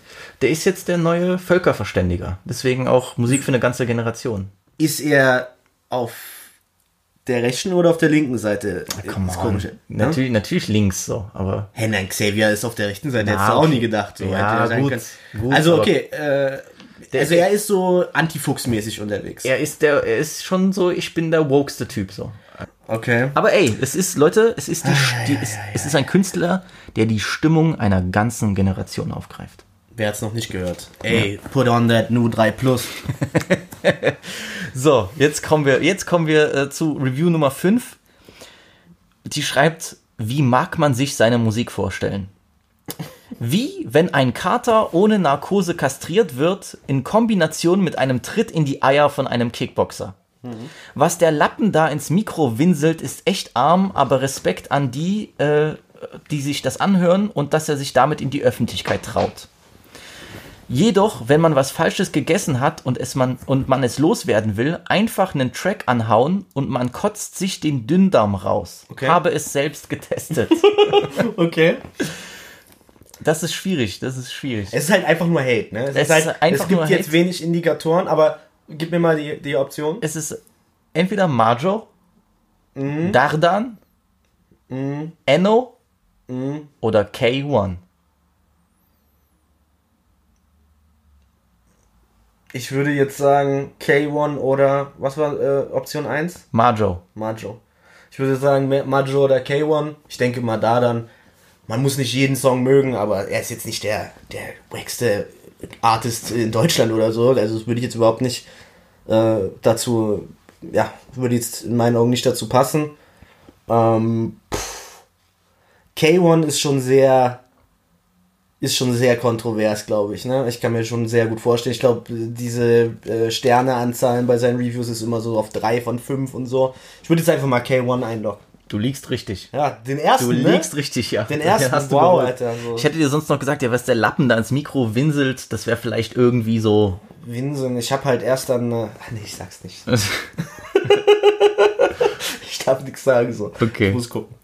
Der ist jetzt der neue Völkerverständiger. Deswegen auch Musik für eine ganze Generation. Ist er auf der rechten oder auf der linken Seite? Come Das on. Komische. Ne? Natürlich, natürlich links so, aber Hey, nein, Xavier ist auf der rechten Seite. Na, Hättest du auch okay. nie gedacht. So Ja, gut, gut, also, okay. Äh, also, er ist so antifuchsmäßig unterwegs. er ist der, er ist schon so, ich bin der wokeste Typ so. Okay. Aber ey, es ist, Leute, es ist, die, die, es, es ist ein Künstler, der die Stimmung einer ganzen Generation aufgreift. Wer hat's noch nicht gehört? Ey, put on that new 3 Plus. So, jetzt kommen wir, jetzt kommen wir äh, zu Review Nummer 5. Die schreibt, wie mag man sich seine Musik vorstellen? Wie, wenn ein Kater ohne Narkose kastriert wird, in Kombination mit einem Tritt in die Eier von einem Kickboxer. Was der Lappen da ins Mikro winselt, ist echt arm, aber Respekt an die, äh, die sich das anhören und dass er sich damit in die Öffentlichkeit traut. Jedoch, wenn man was Falsches gegessen hat und, es man, und man es loswerden will, einfach einen Track anhauen und man kotzt sich den Dünndarm raus. Okay. Habe es selbst getestet. Okay. Das ist schwierig, das ist schwierig. Es ist halt einfach nur Hate, ne? Es, Es halt, es gibt jetzt Hate. wenig Indikatoren, aber gib mir mal die, die Option. Es ist entweder Majo, Mhm. Dardan, Enno Mhm. oder K1. Ich würde jetzt sagen K1 oder, was war äh, Option 1? Majo. Majo. Ich würde sagen Ma- Majo oder K1. Ich denke mal da dann. Man muss nicht jeden Song mögen, aber er ist jetzt nicht der, der wackste Artist in Deutschland oder so. Also das würde ich jetzt überhaupt nicht äh, dazu, ja, würde jetzt in meinen Augen nicht dazu passen. Ähm, pff. K1 ist schon sehr, ist schon sehr kontrovers, glaube ich. Ne? Ich kann mir schon sehr gut vorstellen. Ich glaube, diese äh, Sterneanzahlen bei seinen Reviews ist immer so auf drei von fünf und so. Ich würde jetzt einfach mal K1 einloggen. Du liegst richtig. Ja, den ersten, Du ne? liegst richtig, ja. Den ersten, hast du wow. Alter, so. Ich hätte dir sonst noch gesagt, ja, was der Lappen da ins Mikro winselt, das wäre vielleicht irgendwie so. Winsen, ich habe halt erst dann. Äh, nee, ich sag's nicht. Ich darf nichts sagen so. Okay. Ich muss gucken.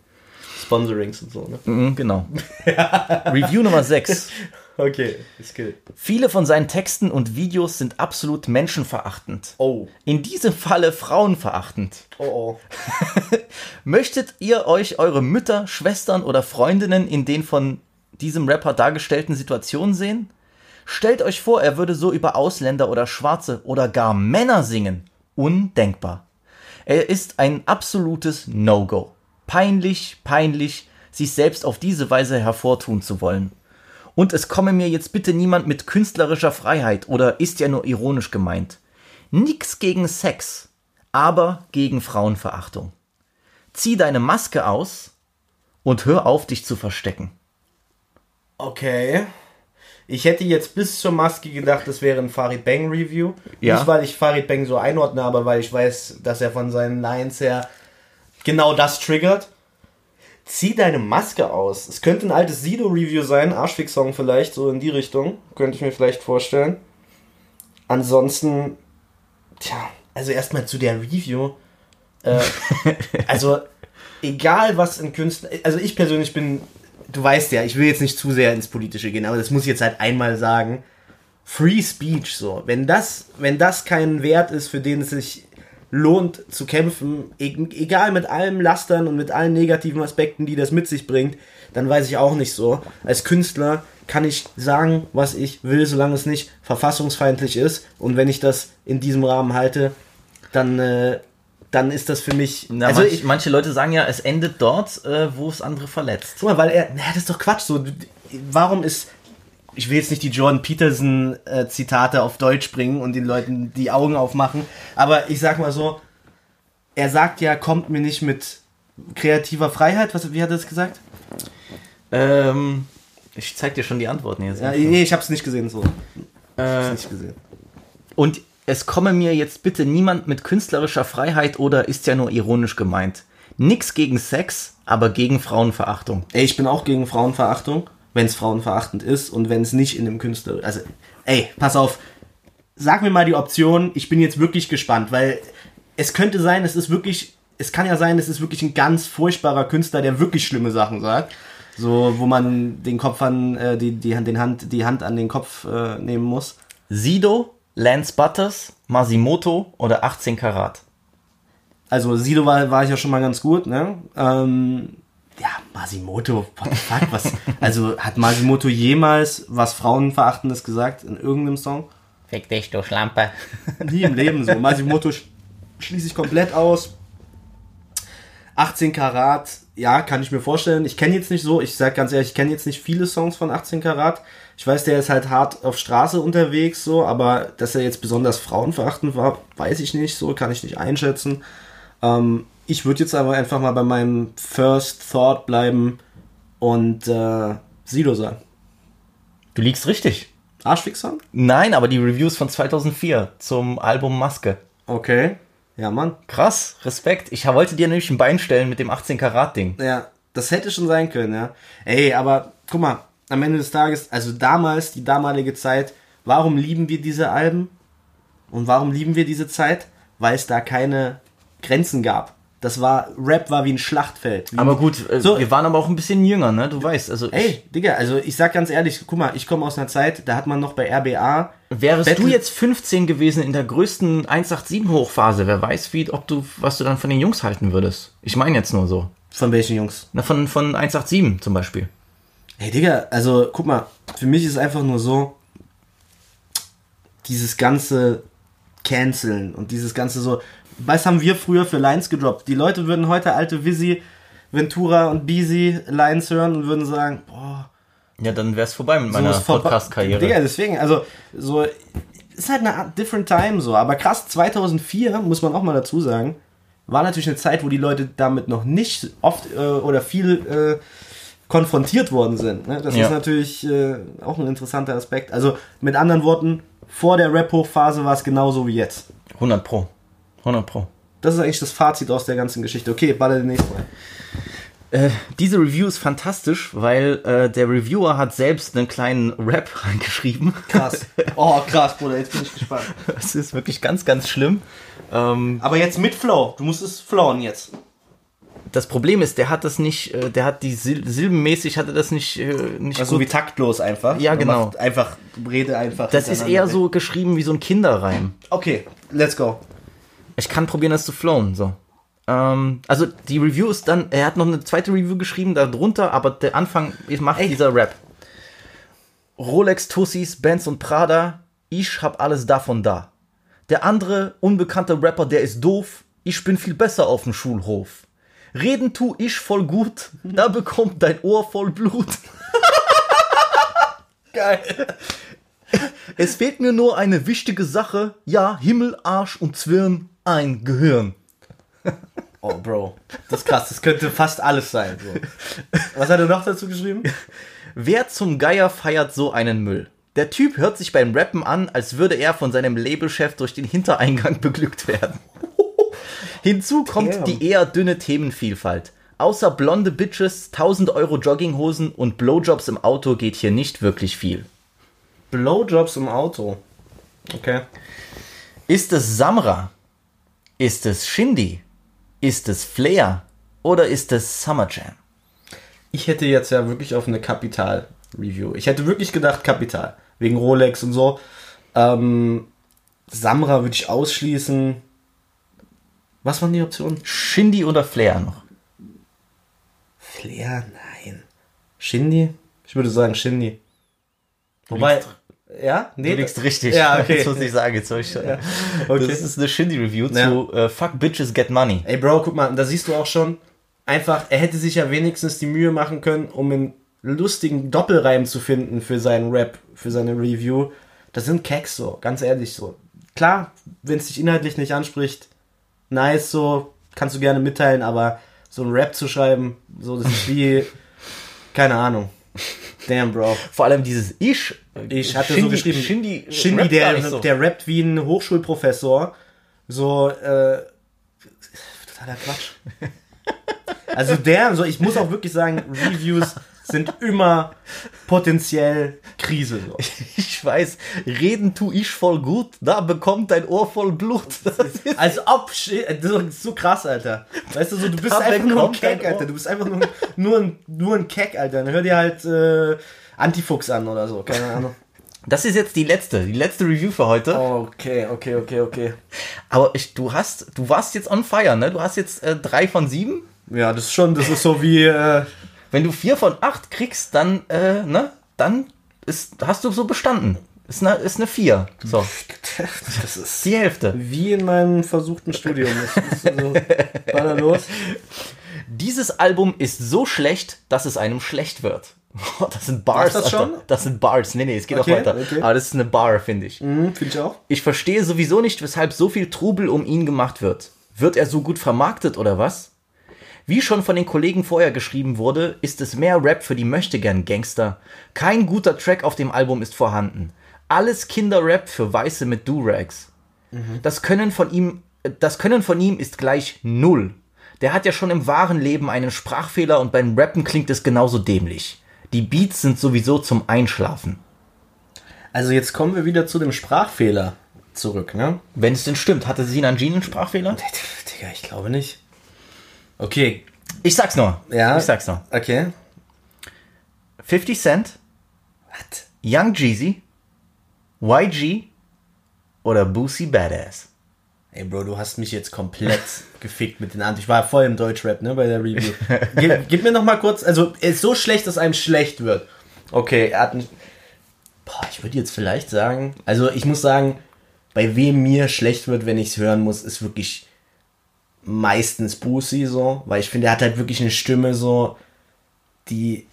Sponsorings und so, ne? Mhm, genau. Review Nummer 6. Okay, ist good. Viele von seinen Texten und Videos sind absolut menschenverachtend. Oh. In diesem Falle frauenverachtend. Oh oh. Möchtet ihr euch eure Mütter, Schwestern oder Freundinnen in den von diesem Rapper dargestellten Situationen sehen? Stellt euch vor, er würde so über Ausländer oder Schwarze oder gar Männer singen. Undenkbar. Er ist ein absolutes No-Go. Peinlich, peinlich, sich selbst auf diese Weise hervortun zu wollen. Und es komme mir jetzt bitte niemand mit künstlerischer Freiheit oder ist ja nur ironisch gemeint. Nix gegen Sex, aber gegen Frauenverachtung. Zieh deine Maske aus und hör auf, dich zu verstecken. Okay. Ich hätte jetzt bis zur Maske gedacht, das wäre ein Farid Bang Review. Ja. Nicht, weil ich Farid Bang so einordne, aber weil ich weiß, dass er von seinen Lines her genau das triggert. Zieh deine Maske aus. Es könnte ein altes Sido-Review sein, Arschfix-Song vielleicht, so in die Richtung. Könnte ich mir vielleicht vorstellen. Ansonsten, tja, also erstmal zu der Review. Äh, also, egal was in Künstler. Also ich persönlich bin, du weißt ja, ich will jetzt nicht zu sehr ins Politische gehen, aber das muss ich jetzt halt einmal sagen. Free Speech, so. Wenn das, wenn das kein Wert ist, für den es sich lohnt zu kämpfen, e- egal mit allem Lastern und mit allen negativen Aspekten, die das mit sich bringt, dann weiß ich auch nicht so. Als Künstler kann ich sagen, was ich will, solange es nicht verfassungsfeindlich ist. Und wenn ich das in diesem Rahmen halte, dann, äh, dann ist das für mich. Na, also manch, ich, manche Leute sagen ja, es endet dort, äh, wo es andere verletzt. Guck mal, weil er, na, das ist doch Quatsch. So, warum ist, ich will jetzt nicht die Jordan Peterson äh, Zitate auf Deutsch bringen und den Leuten die Augen aufmachen, aber ich sag mal so, er sagt ja, kommt mir nicht mit kreativer Freiheit. Was, wie hat er das gesagt? Ähm, ich zeig dir schon die Antworten jetzt. Ja, nee, ich hab's nicht gesehen so. Äh, Hab's nicht gesehen. Und es komme mir jetzt bitte niemand mit künstlerischer Freiheit oder ist ja nur ironisch gemeint. Nix gegen Sex, aber gegen Frauenverachtung. Ey, ich bin auch gegen Frauenverachtung, wenn es frauenverachtend ist und wenn es nicht in dem Künstler. Also, ey, pass auf. Sag mir mal die Option. Ich bin jetzt wirklich gespannt, weil es könnte sein, es ist wirklich, es kann ja sein, es ist wirklich ein ganz furchtbarer Künstler, der wirklich schlimme Sachen sagt. So, wo man den Kopf an, äh, die, die, Hand- den Hand, die Hand an den Kopf äh, nehmen muss. Sido, Lance Butters, Masimoto oder 18 Karat. Also Sido war, war ich ja schon mal ganz gut, ne? Ähm, ja, Masimoto, what the fuck, was, also hat Masimoto jemals was Frauenverachtendes gesagt in irgendeinem Song? Fick dich, du Schlampe. Nie im Leben so. Masimoto sch schließe ich komplett aus. 18 Karat, ja, kann ich mir vorstellen. Ich kenne jetzt nicht so, ich sag ganz ehrlich, ich kenne jetzt nicht viele Songs von 18 Karat. Ich weiß, der ist halt hart auf Straße unterwegs, so, aber dass er jetzt besonders frauenverachtend war, weiß ich nicht, so, kann ich nicht einschätzen. Ähm, ich würde jetzt aber einfach mal bei meinem First Thought bleiben und äh, Sido sagen. Du liegst richtig. Arschfix-Song? Nein, aber die Reviews von 2004 zum Album Maske. Okay. Ja, Mann. Krass, Respekt. Ich wollte dir nämlich ein Bein stellen mit dem 18 Karat Ding. Ja, das hätte schon sein können, ja. Ey, aber guck mal, am Ende des Tages, also damals, die damalige Zeit, warum lieben wir diese Alben? Und warum lieben wir diese Zeit? Weil es da keine Grenzen gab. Das war, Rap war wie ein Schlachtfeld. Wie Aber gut, äh, So. wir waren aber auch ein bisschen jünger, ne? Du weißt, also Ey, Digga, also ich sag ganz ehrlich, guck mal, ich komme aus einer Zeit, da hat man noch bei RBA. wärst Battle- du jetzt 15 gewesen in der größten 187 Hochphase, wer weiß, wie, ob du, was du dann von den Jungs halten würdest. Ich meine jetzt nur so. Von welchen Jungs? Na, von, von 187 zum Beispiel. Ey, Digga, also guck mal, für mich ist es einfach nur so, dieses ganze Canceln und dieses ganze so, was haben wir früher für Lines gedroppt? Die Leute würden heute alte Visi, Ventura und Beezy Lines hören und würden sagen, boah, Ja, dann wär's vorbei mit so meiner vorbei. Podcast-Karriere. Digga, deswegen, also so, ist halt eine Art different time so, aber krass, 2004, muss man auch mal dazu sagen, war natürlich eine Zeit, wo die Leute damit noch nicht oft äh, oder viel äh, konfrontiert worden sind. Ne? Das Ja. ist natürlich äh, auch ein interessanter Aspekt. Also mit anderen Worten, vor der Rap-Hochphase war es genauso wie jetzt. 100 Pro. 100 Pro. Das ist eigentlich das Fazit aus der ganzen Geschichte. Okay, baller den nächsten Mal. Äh, diese Review ist fantastisch, weil äh, der Reviewer hat selbst einen kleinen Rap reingeschrieben. Krass. Oh, krass, Bruder, jetzt bin ich gespannt. Das ist wirklich ganz, ganz schlimm. Ähm, Aber jetzt mit Flow. Du musst es flowen jetzt. das Problem ist, der hat das nicht, äh, der hat die Sil silbenmäßig hatte das nicht, äh, nicht Also gut. wie taktlos einfach. Ja, genau. macht Einfach, rede einfach. das ist eher so geschrieben wie so ein Kinderreim. Okay, let's go. Ich kann probieren, das zu flowen, so. Ähm, also die Review ist dann, er hat noch eine zweite Review geschrieben darunter, aber der Anfang macht dieser Rap. Rolex, Tussis, Benz und Prada, ich hab alles davon da. Der andere unbekannte Rapper, der ist doof, ich bin viel besser auf dem Schulhof. Reden tu ich voll gut, da bekommt dein Ohr voll Blut. Geil. Es fehlt mir nur eine wichtige Sache, ja, Himmel, Arsch und Zwirn, ein Gehirn. Oh, Bro. Das ist krass. Das könnte fast alles sein. So. Was hat er noch dazu geschrieben? Wer zum Geier feiert so einen Müll? Der Typ hört sich beim Rappen an, als würde er von seinem Labelchef durch den Hintereingang beglückt werden. Hinzu kommt Damn. die eher dünne Themenvielfalt. Außer blonde Bitches, 1000 Euro Jogginghosen und Blowjobs im Auto geht hier nicht wirklich viel. Blowjobs im Auto. Okay. Ist es Samra? Ist es Shindy? Ist es Flair? Oder ist es Summer Jam? Ich hätte jetzt ja wirklich auf eine Kapital-Review. Ich hätte wirklich gedacht Kapital. Wegen Rolex und so. Ähm, Samra würde ich ausschließen. Was waren die Optionen? Shindy oder Flair noch? Flair? Nein. Shindy? Ich würde sagen Shindy. Wobei. Ja? Nee, Du liegst richtig. Ja, okay. Das muss ich sagen. Jetzt soll ich, Okay. Das ist eine Shindy-Review Ja. zu äh, Fuck Bitches Get Money. Ey, Bro, guck mal, da siehst du auch schon, einfach, er hätte sich ja wenigstens die Mühe machen können, um einen lustigen Doppelreim zu finden für seinen Rap, für seine Review. Das sind Keks so, ganz ehrlich so. Klar, wenn es dich inhaltlich nicht anspricht, nice so, kannst du gerne mitteilen, aber so einen Rap zu schreiben, so, das ist wie, keine Ahnung. Damn, Bro. Vor allem dieses Ich. Ich hatte so Shindy- geschrieben, Shindy, Shindy, rappt der, so. der rappt wie ein Hochschulprofessor. So, äh, totaler Quatsch. Also der, so, ich muss auch wirklich sagen, Reviews sind immer potenziell Krise. So. Ich weiß, reden tu ich voll gut, da bekommt dein Ohr voll Blut. Als ob, shit, das ist so krass, Alter. Weißt du, so, du bist Da einfach nur ein Keck. Alter. Du bist einfach nur, nur, ein, nur ein Keck, Alter. Dann hör dir halt äh, Antifuchs an oder so, keine Ahnung. Das ist jetzt die letzte, die letzte Review für heute. Okay, okay, okay, okay. Aber ich, du hast, du warst jetzt on fire, ne? Du hast jetzt äh, drei von sieben. Ja, das ist schon, das ist so wie, äh, Wenn du vier von acht kriegst, dann, äh, ne? Dann ist, hast du so bestanden. Ist eine, ist eine vier. So, das ist die Hälfte. wie in meinem versuchten Studium. Das ist so, los. Dieses Album ist so schlecht, dass es einem schlecht wird. Das sind Bars. Darf das Alter. schon? Das sind Bars. Nee, nee, es geht Okay, auch weiter. okay. Aber das ist eine Bar, finde ich. Mhm, Finde ich auch. Ich verstehe sowieso nicht, weshalb so viel Trubel um ihn gemacht wird. Wird er so gut vermarktet oder was? Wie schon von den Kollegen vorher geschrieben wurde, ist es mehr Rap für die Möchtegern-Gangster. Kein guter Track auf dem Album ist vorhanden. Alles Kinderrap für Weiße mit Durags. Das Können von ihm, das Können von ihm ist gleich null. Der hat ja schon im wahren Leben einen Sprachfehler und beim Rappen klingt es genauso dämlich. Die Beats sind sowieso zum Einschlafen. Also jetzt kommen wir wieder zu dem Sprachfehler zurück, ne? Wenn es denn stimmt, hatte Sinan Jean einen Sprachfehler? Digga, ich glaube nicht. Okay, Ich sag's nur. ja. Ich sag's nur. Okay. 50 Cent, Was? Young Jeezy, YG oder Boosie Badass. Ey, Bro, du hast mich jetzt komplett gefickt mit den Antworten. Ich war voll im Deutschrap, ne, bei der Review. gib, gib mir noch mal kurz, also, ist so schlecht, dass einem schlecht wird. Okay, er hat ein, Boah, ich würde jetzt vielleicht sagen, also ich muss sagen, bei wem mir schlecht wird, wenn ich es hören muss, ist wirklich meistens Boosie so, weil ich finde, er hat halt wirklich eine Stimme so, die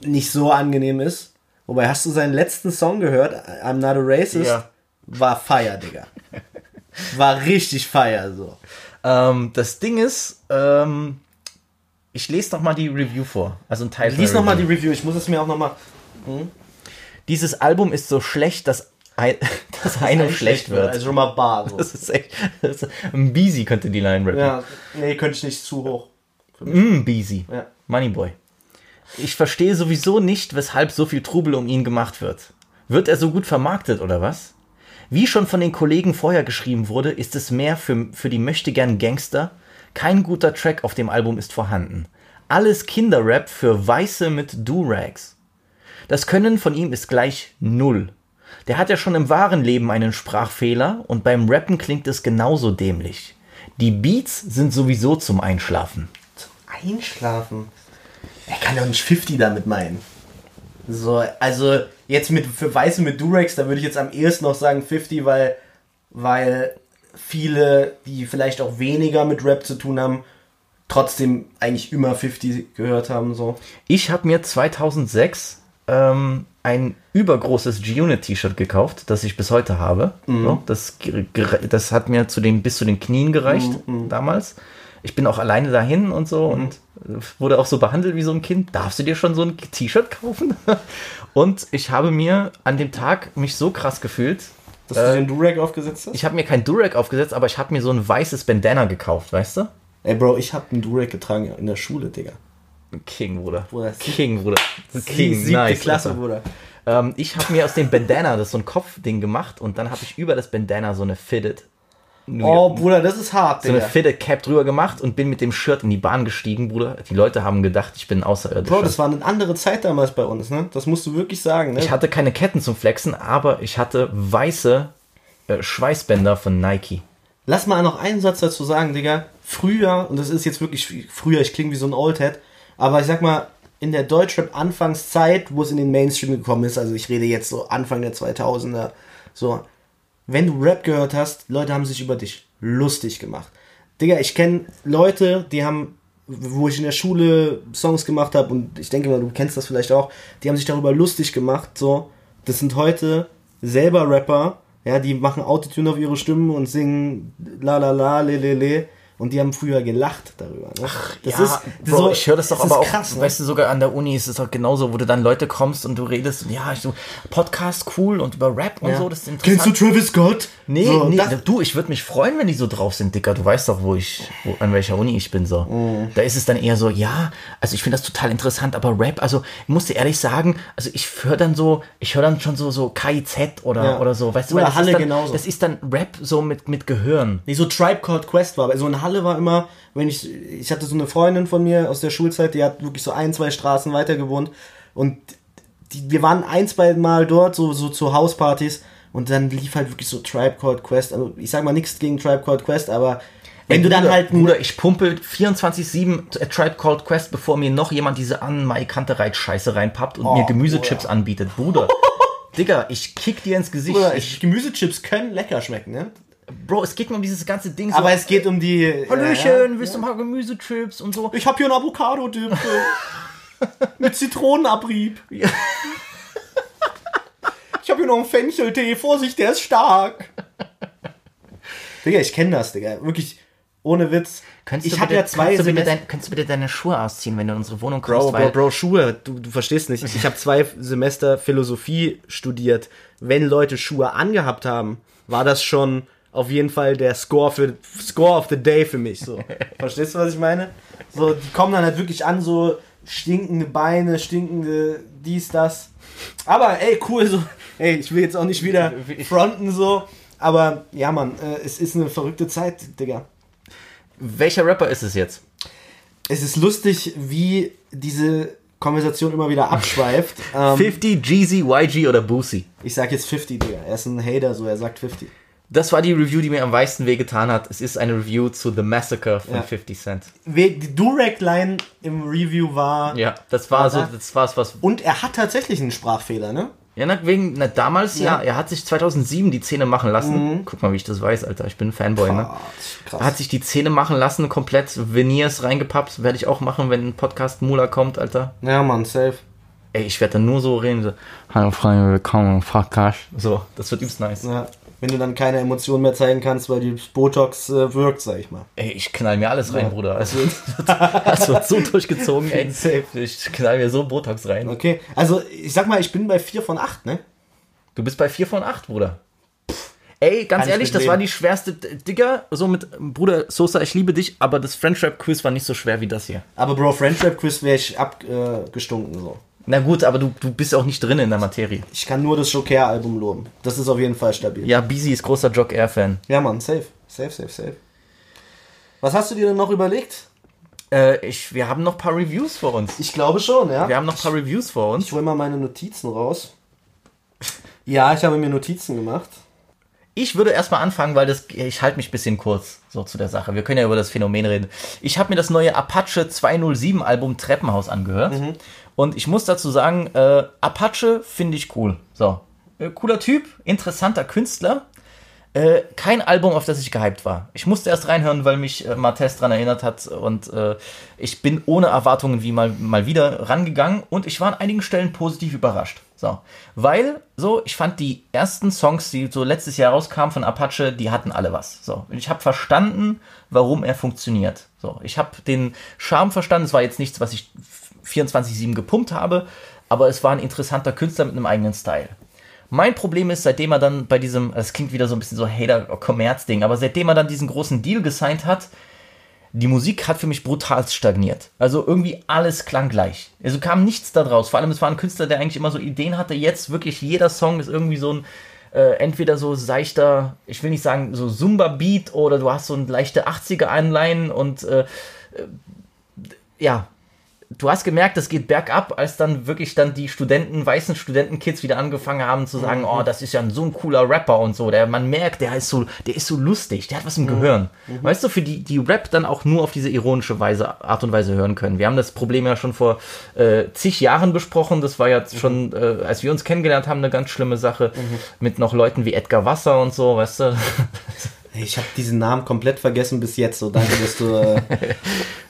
nicht so angenehm ist. Wobei, hast du seinen letzten Song gehört? I'm not a racist? Ja. War Fire, Digga. War richtig Fire, so. Ähm, das Ding ist, ähm, ich lese noch mal die Review vor. Also ein Teil Lies der nochmal die Review. Ich muss es mir auch nochmal. Dieses Album ist so schlecht, dass ein, dass einem schlecht wird. Also schon mal bar. So. Das ist echt. Das ist, ein Beezy könnte die Line rappen. Ja, nee, könnte ich nicht zu hoch. Mm, Beezy. Ja. Moneyboy. Ich verstehe sowieso nicht, weshalb so viel Trubel um ihn gemacht wird. Wird er so gut vermarktet oder was? Wie schon von den Kollegen vorher geschrieben wurde, ist es mehr für, für die möchtegern Gangster. Kein guter Track auf dem Album ist vorhanden. Alles Kinderrap für Weiße mit Do-Rags. Das Können von ihm ist gleich null. Der hat ja schon im wahren Leben einen Sprachfehler und beim Rappen klingt es genauso dämlich. Die Beats sind sowieso zum Einschlafen. Einschlafen. Er kann doch nicht 50 damit meinen. So, also jetzt mit für Weiße mit Durex, da würde ich jetzt am ehesten noch sagen 50, weil, weil viele, die vielleicht auch weniger mit Rap zu tun haben, trotzdem eigentlich immer 50 gehört haben. So. Ich habe mir 2006 ähm, ein übergroßes G-Unit-T-Shirt gekauft, das ich bis heute habe. So, das, das hat mir zu den, bis zu den Knien gereicht damals. Ich bin auch alleine dahin und so und äh, wurde auch so behandelt wie so ein Kind. Darfst du dir schon so ein T-Shirt kaufen? und ich habe mir an dem Tag mich so krass gefühlt. Dass du den Durag aufgesetzt hast? Ich habe mir kein Durag aufgesetzt, aber ich habe mir so ein weißes Bandana gekauft, weißt du? Ey, Bro, ich hab einen Durag getragen in der Schule, Digga. King, Bruder. Bruder, King, Bruder. King, Siebte nice. Klasse, Alter. Bruder. Ähm, ich habe mir aus dem Bandana das so ein Kopfding gemacht und dann habe ich über das Bandana so eine Fitted. Oh, Bruder, das ist hart, so eine Digga. Fitted Cap drüber gemacht und bin mit dem Shirt in die Bahn gestiegen, Bruder. Die Leute haben gedacht, ich bin außerirdischer. Bro, das war eine andere Zeit damals bei uns, ne? Das musst du wirklich sagen, ne? ich hatte keine Ketten zum Flexen, aber ich hatte weiße äh, Schweißbänder von Nike. Lass mal noch einen Satz dazu sagen, Digga. Früher, und das ist jetzt wirklich früher, ich klinge wie so ein Oldhead, aber ich sag mal, in der Deutschrap-Anfangszeit, wo es in den Mainstream gekommen ist, also ich rede jetzt so Anfang der 2000er, so, wenn du Rap gehört hast, Leute haben sich über dich lustig gemacht. Digga, ich kenne Leute, die haben, wo ich in der Schule Songs gemacht habe, und ich denke mal, du kennst das vielleicht auch, die haben sich darüber lustig gemacht, so. Das sind heute selber Rapper, ja, die machen Autotune auf ihre Stimmen und singen la la la, le le le. Und die haben früher gelacht darüber. Ne? das ja, Bro, so- ich höre das doch es aber ist auch, krass, ne? weißt du, sogar an der Uni ist es doch genauso, wo du dann Leute kommst und du redest, und ja, ich so, Podcast cool und über Rap und Ja. so, das ist interessant. Kennst du Travis Scott? Nee, So, nee, das- du, ich würde mich freuen, wenn die so drauf sind, Dicker. Du weißt doch, wo ich, wo, an welcher Uni ich bin, so. Mhm. Da ist es dann eher so, ja, also ich finde das total interessant, aber Rap, also ich muss dir ehrlich sagen, also ich höre dann so, ich höre dann schon so, so KIZ oder, Ja. oder so, weißt du, Oder weil das Halle ist dann, genauso. Das ist dann Rap so mit, mit Gehirn. Nee, so Tribe Called Quest war. Also in Halle war immer, wenn ich, ich hatte so eine Freundin von mir aus der Schulzeit, die hat wirklich so ein, zwei Straßen weiter gewohnt. Und die, wir waren ein, zwei Mal dort, so, so zu Hauspartys. Und dann lief halt wirklich so Tribe Called Quest. Also ich sag mal nichts gegen Tribe Called Quest, aber wenn Ey, du dann Bruder, halt. Bruder, ich pumpe 24-7 A Tribe Called Quest, bevor mir noch jemand diese an Mai Kantereit Scheiße reinpappt und Oh, mir Gemüsechips anbietet. Bruder. Digga, ich kick dir ins Gesicht. Bruder, ich, ich, Gemüsechips können lecker schmecken, ne? Bro, es geht mir um dieses ganze Ding so. Aber es geht um die. Hallöchen, Ja, ja. willst du mal Gemüsechips und so? Ich hab hier einen Avocado-Dip. mit Zitronenabrieb. Ich hab hier noch einen Fencheltee. Vorsicht, der ist stark. Digga, ich kenne das, Digga. Wirklich, ohne Witz. Könntest ich du habe bitte, ja zwei könntest du, dein, könntest du bitte deine Schuhe ausziehen, wenn du in unsere Wohnung kommst? Bro, Bro, Bro, Schuhe, du, du verstehst nicht. Ich habe zwei Semester Philosophie studiert. Wenn Leute Schuhe angehabt haben, war das schon auf jeden Fall der Score für Score of the Day für mich. So. Verstehst du, was ich meine? So, die kommen dann halt wirklich an, so stinkende Beine, stinkende dies, das. Aber ey, cool, so, ey, ich will jetzt auch nicht wieder fronten, so. Aber ja, Mann, äh, es ist eine verrückte Zeit, Digga. welcher Rapper ist es jetzt? Es ist lustig, wie diese Konversation immer wieder abschweift. ähm, 50, Jeezy, YG oder Boosie? ich sag jetzt 50, Digga. Er ist ein Hater, so er sagt 50. Das war die Review, die mir am meisten wehgetan hat. Es ist eine Review zu The Massacre von Ja. 50 Cent. Die Durag-Line im Review war. Ja, das war so, das war's, was. Und er hat tatsächlich einen Sprachfehler, ne? Ja, na, wegen, na, damals, ja. Ja. er hat sich 2007 die Zähne machen lassen. Guck mal, wie ich das weiß, Alter. Ich bin ein Fanboy, ne? Ah, krass. Er hat sich die Zähne machen lassen, komplett Veneers reingepappt. Werde ich auch machen, wenn ein Podcast Mula kommt, Alter. ja, Mann, safe. Ey, ich werde dann nur so reden, so, hallo Freunde, willkommen im Podcast. So, das wird übelst nice. Ja. Wenn du dann keine Emotionen mehr zeigen kannst, weil die Botox äh, wirkt, sag ich mal. Ey, ich knall mir alles rein, Bruder. Also, das wird so durchgezogen, ey. Ich knall mir so Botox rein. Okay, also ich sag mal, ich bin bei 4 von 8, ne? Du bist bei 4 von 8, Bruder. Ey, ganz Kann ehrlich, das war die schwerste, Digga, so mit, Bruder Sosa, ich liebe dich, aber das French Rap Quiz war nicht so schwer wie das hier. Aber Bro, Friendship Quiz wäre ich abgestunken äh, so. Na gut, aber du, du bist auch nicht drin in der Materie. Ich kann nur das Joker-Album loben. Das ist auf jeden Fall stabil. Ja, Beezy ist großer Jock Air Fan. Ja, Mann, safe. Safe, safe, safe. Was hast du dir denn noch überlegt? Äh, ich, wir haben noch ein paar Reviews vor uns. Ich glaube schon, ja. Wir haben noch ein paar Reviews vor uns. Ich hole mal meine Notizen raus. Ja, ich habe mir Notizen gemacht. Ich würde erstmal anfangen, weil das, ich halte mich ein bisschen kurz so zu der Sache. Wir können ja über das Phänomen reden. Ich habe mir das neue Apache 207 Album Treppenhaus angehört. Und ich muss dazu sagen, äh, Apache finde ich cool. So. Äh, cooler Typ, interessanter Künstler. Äh, kein Album, auf das ich gehypt war. Ich musste erst reinhören, weil mich äh, Martes dran erinnert hat und äh, ich bin ohne Erwartungen wie mal, mal wieder rangegangen und ich war an einigen Stellen positiv überrascht. So. Weil, so, ich fand die ersten Songs, die so letztes Jahr rauskamen von Apache, die hatten alle was. So. Und ich habe verstanden, warum er funktioniert. So. Ich habe den Charme verstanden. Es war jetzt nichts, was ich 24-7 gepumpt habe, aber es war ein interessanter Künstler mit einem eigenen Style. Mein Problem ist, seitdem er dann bei diesem, das klingt wieder so ein bisschen so Hater-Kommerz-Ding, aber seitdem er dann diesen großen Deal gesigned hat, die Musik hat für mich brutal stagniert. Also irgendwie alles klang gleich. Also kam nichts da draus. Vor allem, es war ein Künstler, der eigentlich immer so Ideen hatte. Jetzt wirklich jeder Song ist irgendwie so ein, äh, entweder so seichter, ich will nicht sagen so Zumba-Beat oder du hast so ein leichte 80er-Anleihen und äh, äh, ja, du hast gemerkt, es geht bergab, als dann wirklich dann die Studenten, weißen Studentenkids wieder angefangen haben zu sagen, oh, das ist ja so ein cooler Rapper und so. Der, man merkt, der ist so, der ist so lustig, der hat was im Gehirn. Weißt du, für die, die Rap dann auch nur auf diese ironische Weise, Art und Weise hören können. Wir haben das Problem ja schon vor äh, zig Jahren besprochen. Das war ja schon, äh, als wir uns kennengelernt haben, eine ganz schlimme Sache. Mit noch Leuten wie Edgar Wasser und so, weißt du. Ich habe diesen Namen komplett vergessen bis jetzt. So, danke, dass du. Äh,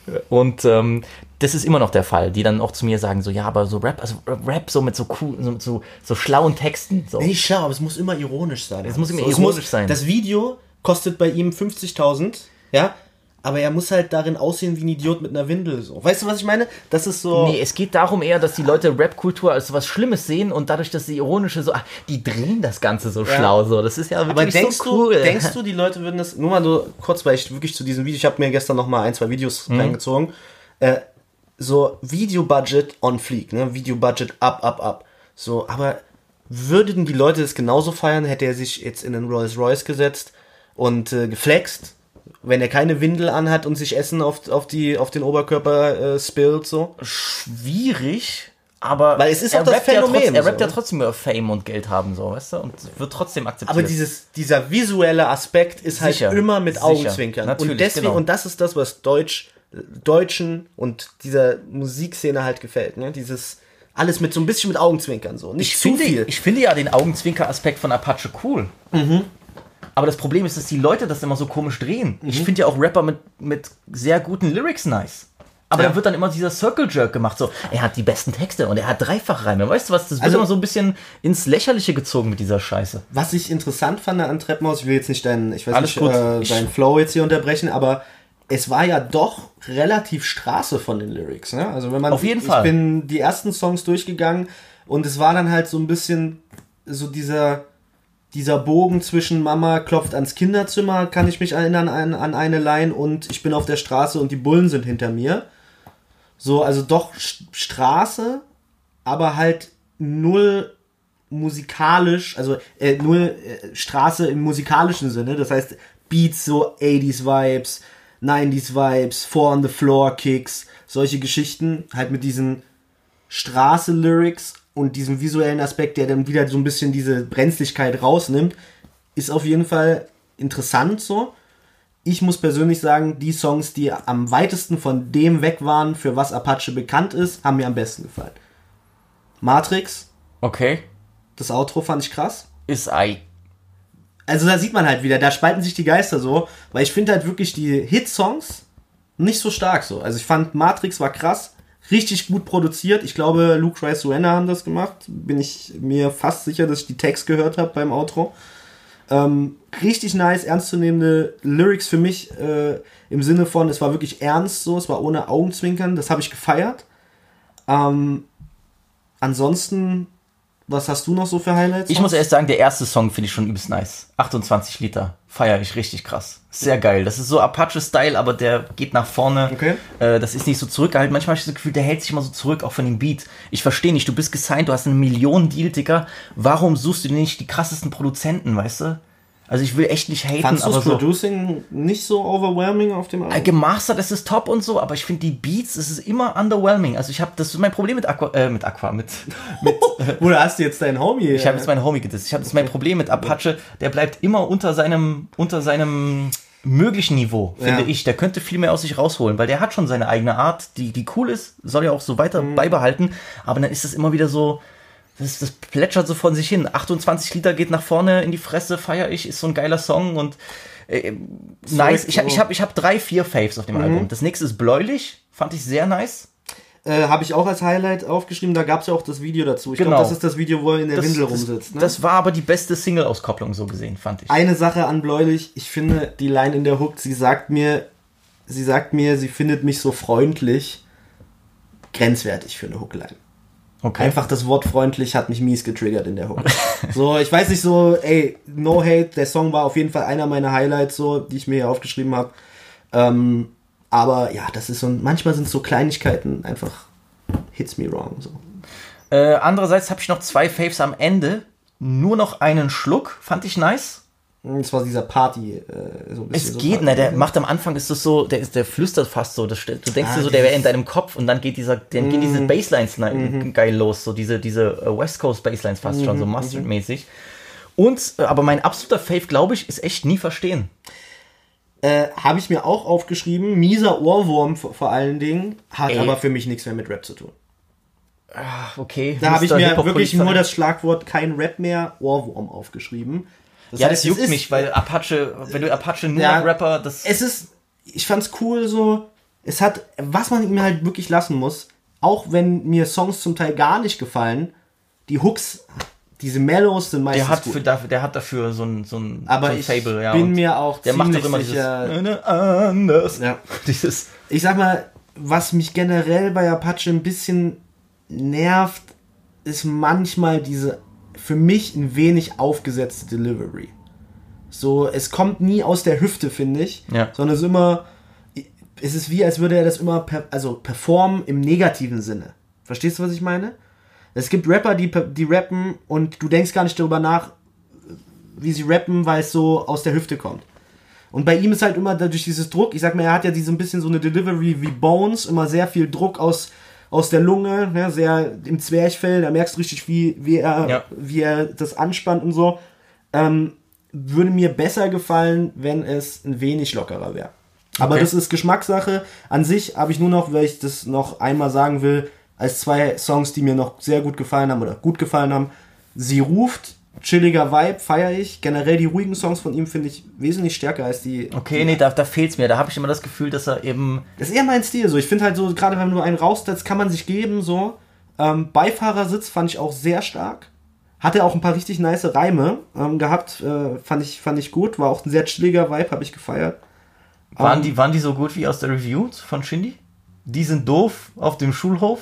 Und ähm, das ist immer noch der Fall, die dann auch zu mir sagen, so, ja, aber so Rap, also Rap so mit so cool, so, so, so schlauen Texten. So. nee, schau, aber es muss immer ironisch sein. Es muss immer So, ironisch sein. Das Video kostet bei ihm 50.000, ja. Aber er muss halt darin aussehen wie ein Idiot mit einer Windel. So. Weißt du, was ich meine? Das ist so. Nee, es geht darum eher, dass die Leute Rap-Kultur als was Schlimmes sehen und dadurch, dass die ironische so, ach, die drehen das Ganze so schlau so. Das ist ja Aber wirklich denkst, so cool. du, denkst du, die Leute würden das, nur mal so kurz, weil ich wirklich zu diesem Video, ich habe mir gestern noch mal ein, zwei Videos Mhm. reingezogen, äh, so Video-Budget on fleek, ne? Video-Budget up, up, up. So, aber würden die Leute das genauso feiern, hätte er sich jetzt in den Rolls Royce gesetzt und äh, geflext, wenn er keine Windel anhat und sich Essen auf, auf, die, auf den Oberkörper äh, spillt, so? schwierig, aber Weil es ist auch das rappt ja Phänomen, trotzdem, er so, rappt ja ne? trotzdem über Fame und Geld haben, so, weißt du, und wird trotzdem akzeptiert. Aber dieses, dieser visuelle Aspekt ist halt Sicher, immer mit sicher, Augenzwinkern. und deswegen, genau. und das ist das, was Deutsch, Deutschen und dieser Musikszene halt gefällt. Ne? Dieses alles mit so ein bisschen mit Augenzwinkern so. Nicht ich zu finde, viel. ich finde ja den Augenzwinker-Aspekt von Apache cool. Aber das Problem ist, dass die Leute das immer so komisch drehen. Ich Mhm. finde ja auch Rapper mit, mit sehr guten Lyrics nice. Aber Ja. dann wird dann immer dieser Circle Jerk gemacht, so, er hat die besten Texte und er hat Dreifachreime. Weißt du was, das wird Also- immer so ein bisschen ins Lächerliche gezogen mit dieser Scheiße. Was ich interessant fand an Treppenhaus, ich will jetzt nicht deinen, ich weiß Alles nicht. Äh, Ich- deinen Flow jetzt hier unterbrechen, aber es war ja doch relativ Straße von den Lyrics. Ne? Also wenn man, Auf jeden ich Fall. bin die ersten Songs durchgegangen und es war dann halt so ein bisschen so dieser dieser Bogen zwischen Mama klopft ans Kinderzimmer, kann ich mich erinnern an, an eine Line und ich bin auf der Straße und die Bullen sind hinter mir. So, also doch Straße, aber halt null musikalisch, also äh, null äh, Straße im musikalischen Sinne. Das heißt, Beats so 80s Vibes, 90s Vibes, Four on the Floor Kicks, solche Geschichten, halt mit diesen Straße-Lyrics und diesem visuellen Aspekt, der dann wieder so ein bisschen diese Brenzlichkeit rausnimmt, ist auf jeden Fall interessant so. Ich muss persönlich sagen, die Songs, die am weitesten von dem weg waren, für was Apache bekannt ist, haben mir am besten gefallen. Matrix, Okay. das Outro fand ich krass. Ist ei. Also da sieht man halt wieder, da spalten sich die Geister so, weil ich finde halt wirklich die Hit-Songs nicht so stark so. Also ich fand Matrix war krass, richtig gut produziert. Ich glaube, Luke Rice Suena haben das gemacht. Bin ich mir fast sicher, dass ich die Text gehört habe beim Outro. Ähm, richtig nice, ernstzunehmende Lyrics für mich äh, im Sinne von, es war wirklich ernst so, es war ohne Augenzwinkern, das habe ich gefeiert. Ähm, ansonsten Was hast du noch so für Highlights? Ich muss erst sagen, der erste Song finde ich schon übelst nice. 28 Liter. Feier ich richtig krass. Sehr geil. Das ist so Apache-Style, aber der geht nach vorne. Okay. Äh, das ist nicht so zurückgehalten. Manchmal habe ich das Gefühl, der hält sich immer so zurück, auch von dem Beat. Ich verstehe nicht, du bist gesigned, du hast eine Million Deal, Digga. Warum suchst du dir nicht die krassesten Produzenten, weißt du? Also ich will echt nicht haten, Fandst du aber das so. Producing nicht so overwhelming auf dem Äh, Album? Gemastert, es ist top und so, aber ich finde die Beats, es ist immer underwhelming. Also ich habe, das ist mein Problem mit Aqua, äh, mit Aqua, mit, mit Oder hast du jetzt deinen Homie? Ich habe jetzt meinen Homie gedisst. Ich habe das mein Problem mit Apache. Der bleibt immer unter seinem, unter seinem möglichen Niveau, finde Ja. ich. Der könnte viel mehr aus sich rausholen, weil der hat schon seine eigene Art, die, die cool ist, soll ja auch so weiter Mhm. beibehalten. Aber dann ist es immer wieder so, das, das plätschert so von sich hin. 28 Liter geht nach vorne in die Fresse, feier ich, ist so ein geiler Song und äh, nice. Ich habe ich hab, ich hab drei, vier Faves auf dem Mhm. Album. Das nächste ist Bläulich, fand ich sehr nice. Äh, habe ich auch als Highlight aufgeschrieben, da gab es ja auch das Video dazu. Ich Genau. glaube, das ist das Video, wo er in der Das, Windel das, rumsitzt. Ne? das war aber die beste Single-Auskopplung so gesehen, fand ich. Eine Sache an Bläulich, ich finde die Line in der Hook, sie sagt mir, sie sagt mir, sie findet mich so freundlich, grenzwertig für eine Hookline. Okay. Einfach das Wort freundlich hat mich mies getriggert in der Hook. so, ich weiß nicht so, ey, no hate, der Song war auf jeden Fall einer meiner Highlights, so, die ich mir hier aufgeschrieben habe. Ähm, aber ja, das ist so, manchmal sind so Kleinigkeiten einfach hits me wrong. So. Äh, andererseits habe ich noch zwei Faves am Ende. Nur noch einen Schluck, fand ich nice. Das war dieser Party, äh, so ein bisschen. Es so geht, Party- ne, der macht am Anfang ist das so, der, ist, der flüstert fast so, das, du denkst Ah, dir so, der wäre in deinem Kopf und dann geht dieser, dann gehen diese Basslines ne, geil los, so diese, diese äh, West Coast Basslines fast schon, so Mustard-mäßig. Und, äh, aber mein absoluter Fave, glaube ich, ist echt nie verstehen. Äh, Habe ich mir auch aufgeschrieben. Mieser Ohrwurm vor, vor allen Dingen. Hat Ey. aber für mich nichts mehr mit Rap zu tun. Ach, okay. Da habe ich mir wirklich nur das Schlagwort kein Rap mehr, Ohrwurm aufgeschrieben. Ja, das heißt, es juckt ist- mich, weil Apache, wenn du Apache nur Ja, Rapper, das. Es ist, ich fand's cool so. Es hat, was man ihm halt wirklich lassen muss, auch wenn mir Songs zum Teil gar nicht gefallen, die Hooks, diese Mellows sind meistens der hat, gut. für, dafür, der hat dafür so ein, so ein, Aber so ein ich Fable, ja. bin mir auch der macht doch immer sicher- dieses. Anders. Ja. Dieses. ich sag mal, was mich generell bei Apache ein bisschen nervt, ist manchmal diese für mich ein wenig aufgesetzte Delivery. So, es kommt nie aus der Hüfte, finde ich, Ja. sondern es ist immer, es ist wie, als würde er das immer, per, also performen im negativen Sinne. Verstehst du, was ich meine? Es gibt Rapper, die, die rappen und du denkst gar nicht darüber nach, wie sie rappen, weil es so aus der Hüfte kommt. Und bei ihm ist halt immer dadurch dieses Druck, ich sag mal, er hat ja diese ein bisschen so eine Delivery wie Bones, immer sehr viel Druck aus, aus der Lunge, ne, sehr im Zwerchfell, da merkst du richtig, wie, wie, er, Ja. wie er das anspannt und so. Ähm, würde mir besser gefallen, wenn es ein wenig lockerer wäre. Aber Okay. das ist Geschmackssache. An sich habe ich nur noch, weil ich das noch einmal sagen will, als zwei Songs, die mir noch sehr gut gefallen haben oder gut gefallen haben. Sie ruft, chilliger Vibe, feiere ich. Generell die ruhigen Songs von ihm finde ich wesentlich stärker als die. Okay, nee, da, da fehlt's mir. Da habe ich immer das Gefühl, dass er eben. Das ist eher mein Stil so. Ich finde halt so, gerade wenn du einen raussetzt, kann man sich geben so. Ähm, Beifahrersitz fand ich auch sehr stark. Hatte auch ein paar richtig nice Reime ähm, gehabt. Äh, fand, ich, fand ich gut. War auch ein sehr chilliger Vibe, habe ich gefeiert. Waren die, waren die so gut wie aus der Review von Shindy? Die sind doof auf dem Schulhof.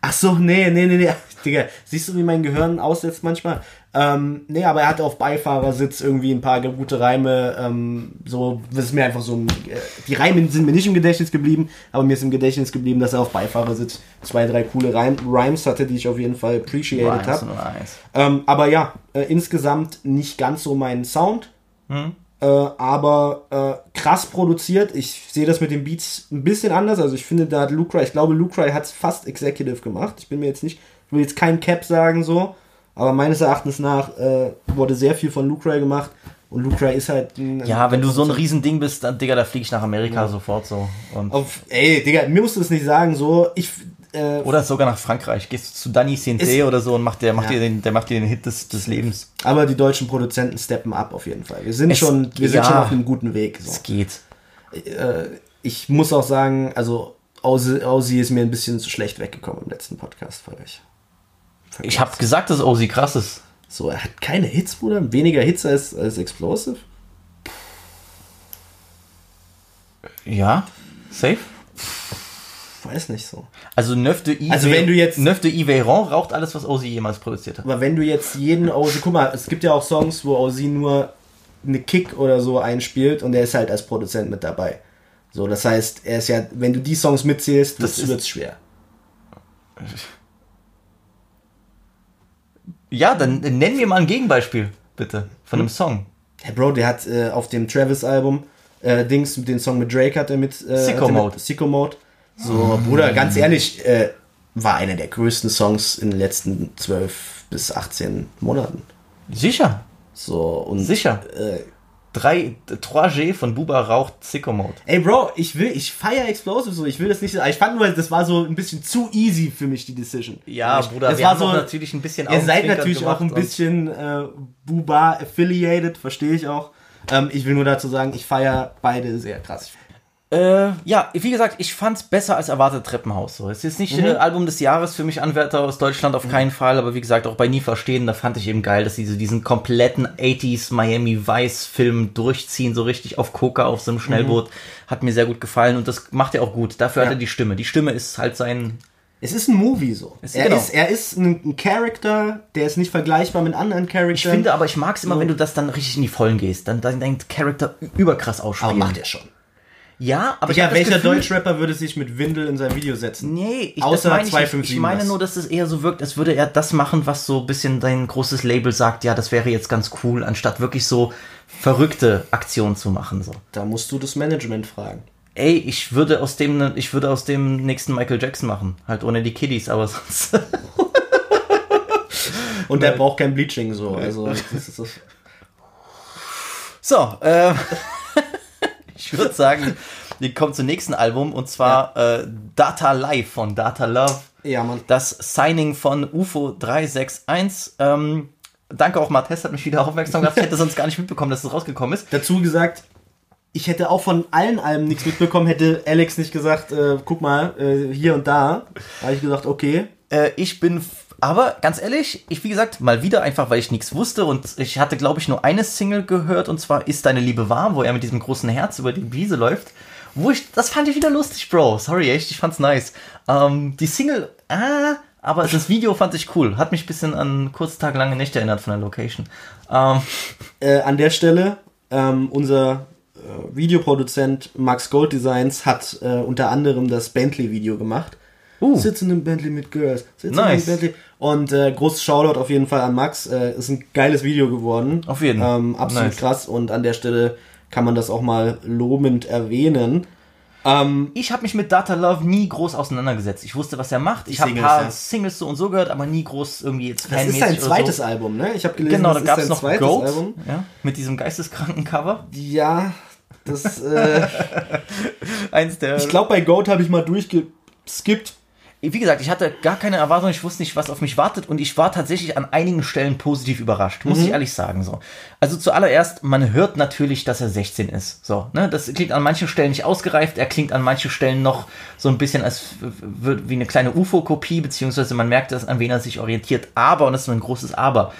Ach so, nee, nee, nee, nee. Digga, siehst du, wie mein Gehirn aussetzt manchmal? Ähm, nee, aber er hatte auf Beifahrersitz irgendwie ein paar gute Reime. Ähm, so, das ist mir einfach so ein, äh, Die Reime sind mir nicht im Gedächtnis geblieben, aber mir ist im Gedächtnis geblieben, dass er auf Beifahrersitz zwei, drei coole Reim, Rhymes hatte, die ich auf jeden Fall appreciated habe. eins. Ähm, aber ja, äh, insgesamt nicht ganz so mein Sound. Äh, aber äh, krass produziert. Ich sehe das mit den Beats ein bisschen anders. Also ich finde, da hat Lucry, ich glaube, Lucry hat es fast executive gemacht. Ich bin mir jetzt nicht, ich will jetzt kein Cap sagen so, aber meines Erachtens nach äh, wurde sehr viel von Lucry gemacht. Und Lucry ist halt ein, Ja, wenn du so ein Riesending bist, dann, Digga, da fliege ich nach Amerika sofort so. Und, auf, ey, Digga, mir musst du das nicht sagen, so, ich, äh, oder sogar nach Frankreich. Gehst du zu Danny Sente oder so und macht der, macht Ja. dir den, der macht dir den Hit des, des Lebens. aber die deutschen Produzenten steppen ab auf jeden Fall. Wir sind Es- schon, wir sind ja. schon auf einem guten Weg. So. Es geht. ich muss auch sagen, also Ozzy ist mir ein bisschen zu schlecht weggekommen im letzten Podcast von euch. Ich habe gesagt, dass Ozzy krass ist. So, er hat keine Hits, Bruder. Weniger Hits als, als Explosive. Ja, safe. weiß nicht so. Also Neuf de Yves, Also wenn du jetzt- Neuf de Yves Véran raucht alles, was Ozzy jemals produziert hat. Aber wenn du jetzt jeden Ozzy, guck mal, es gibt ja auch Songs, wo Ozzy nur eine Kick oder so einspielt und er ist halt als Produzent mit dabei. So, das heißt, er ist ja, wenn du die Songs mitzählst, Das das ist- wird's schwer. Ja, dann nenn mir mal ein Gegenbeispiel, bitte, von einem Song. Hey Bro, der hat äh, auf dem Travis-Album äh, Dings, den Song mit Drake hat er mit äh, Sicko Mode. Sicko Mode. So, Bruder, ganz ehrlich, äh, war einer der größten Songs in den letzten 12 bis 18 Monaten. Sicher, So, und sicher. Äh, 3, 3G von Buba raucht Sicko Mode. Ey, Bro, ich will, ich feier Explosive so, ich will das nicht, ich fand nur, das war so ein bisschen zu easy für mich, die Decision. Ja, ich, Bruder, das wir war so, natürlich ein bisschen Ihr seid natürlich auch ein bisschen äh, Buba affiliated, verstehe ich auch. Ähm, ich will nur dazu sagen, ich feier beide sehr krass. Äh, ja, wie gesagt, ich fand's besser als erwartet Treppenhaus. So, es ist nicht Mhm. äh, Album des Jahres für mich Anwärter aus Deutschland auf keinen Fall, aber wie gesagt, auch bei Nie Verstehen, da fand ich eben geil, dass sie so diesen kompletten 80s Miami Vice Film durchziehen, so richtig auf Coca auf so einem Schnellboot. Hat mir sehr gut gefallen und das macht er auch gut. Dafür hat Mhm. Ja. er die Stimme. Die Stimme ist halt sein. Es ist ein Movie so. Es- er, genau. ist, er ist ein, Charakter, der ist nicht vergleichbar mit anderen Charakteren. Ich finde aber, ich mag's immer, wenn du das dann richtig in die Vollen gehst. Dann, dann dein Charakter überkrass ausspielen. aber macht er schon. Ja, aber ich Ja, hab das welcher Gefühl- Deutschrapper würde sich mit Windel in sein Video setzen? Nee, ich, Außer meine ich, nicht. 257 ich meine was. nur, dass es eher so wirkt, als würde er das machen, was so ein bisschen dein großes Label sagt, ja, das wäre jetzt ganz cool, anstatt wirklich so verrückte Aktionen zu machen. So. Da musst du das Management fragen. Ey, ich würde aus dem ne- ich würde aus dem nächsten Michael Jackson machen. Halt ohne die Kiddies, aber sonst. Und der braucht kein Bleaching so. Also das ist das. So, äh, ich würde sagen, wir kommen zum nächsten Album und zwar äh, Data Live von Data Love. Ja, Mann. das Signing von UFO 361. Ähm, danke auch, Matthias hat mich wieder aufmerksam gemacht. Ich hätte sonst gar nicht mitbekommen, dass es rausgekommen ist. Dazu gesagt, ich hätte auch von allen Alben nichts mitbekommen, hätte Alex nicht gesagt, äh, guck mal, äh, hier und da. Da habe ich gesagt, okay. Äh, ich bin, aber ganz ehrlich, ich wie gesagt, mal wieder einfach, weil ich nichts wusste und ich hatte, glaube ich, nur eine Single gehört und zwar Ist deine Liebe warm, wo er mit diesem großen Herz über die Wiese läuft. Wo ich, das fand ich wieder lustig, Bro. Sorry, echt, ich fand's nice. Ähm, die Single, ah, aber das Video fand ich cool. Hat mich ein bisschen an kurz Tage lange Nächte erinnert von der Location. Ähm, Äh, an der Stelle, ähm, unser äh, Videoproduzent Max Gold Designs hat äh, unter anderem das Bentley-Video gemacht. Uh. Sitzen im Bentley mit Girls. Sitzen Nice. im Bentley. Und äh, großes Shoutout auf jeden Fall an Max. Äh, ist ein geiles Video geworden. Auf jeden. Ähm, absolut Nice. krass. Und an der Stelle kann man das auch mal lobend erwähnen. Ähm, ich habe mich mit Data Love nie groß auseinandergesetzt. Ich wusste, was er macht. Ich habe ein Singles, paar ja. Singles so und so gehört, aber nie groß irgendwie jetzt das ist sein zweites so. Album, ne? Ich habe gelesen, Genau, da gab es noch zweites Goat Album. ja, mit diesem geisteskranken Cover. Ja, das. Äh, Eins der. ich glaube, bei Goat habe ich mal durchgeskippt. Wie gesagt, ich hatte gar keine Erwartung, ich wusste nicht, was auf mich wartet und ich war tatsächlich an einigen Stellen positiv überrascht, muss ich ehrlich sagen. So. Also zuallererst, man hört natürlich, dass er 16 ist. So, ne? Das klingt an manchen Stellen nicht ausgereift, er klingt an manchen Stellen noch so ein bisschen als wie eine kleine UFO-Kopie, beziehungsweise man merkt, dass, an wen er sich orientiert. Aber, und das ist ein großes Aber,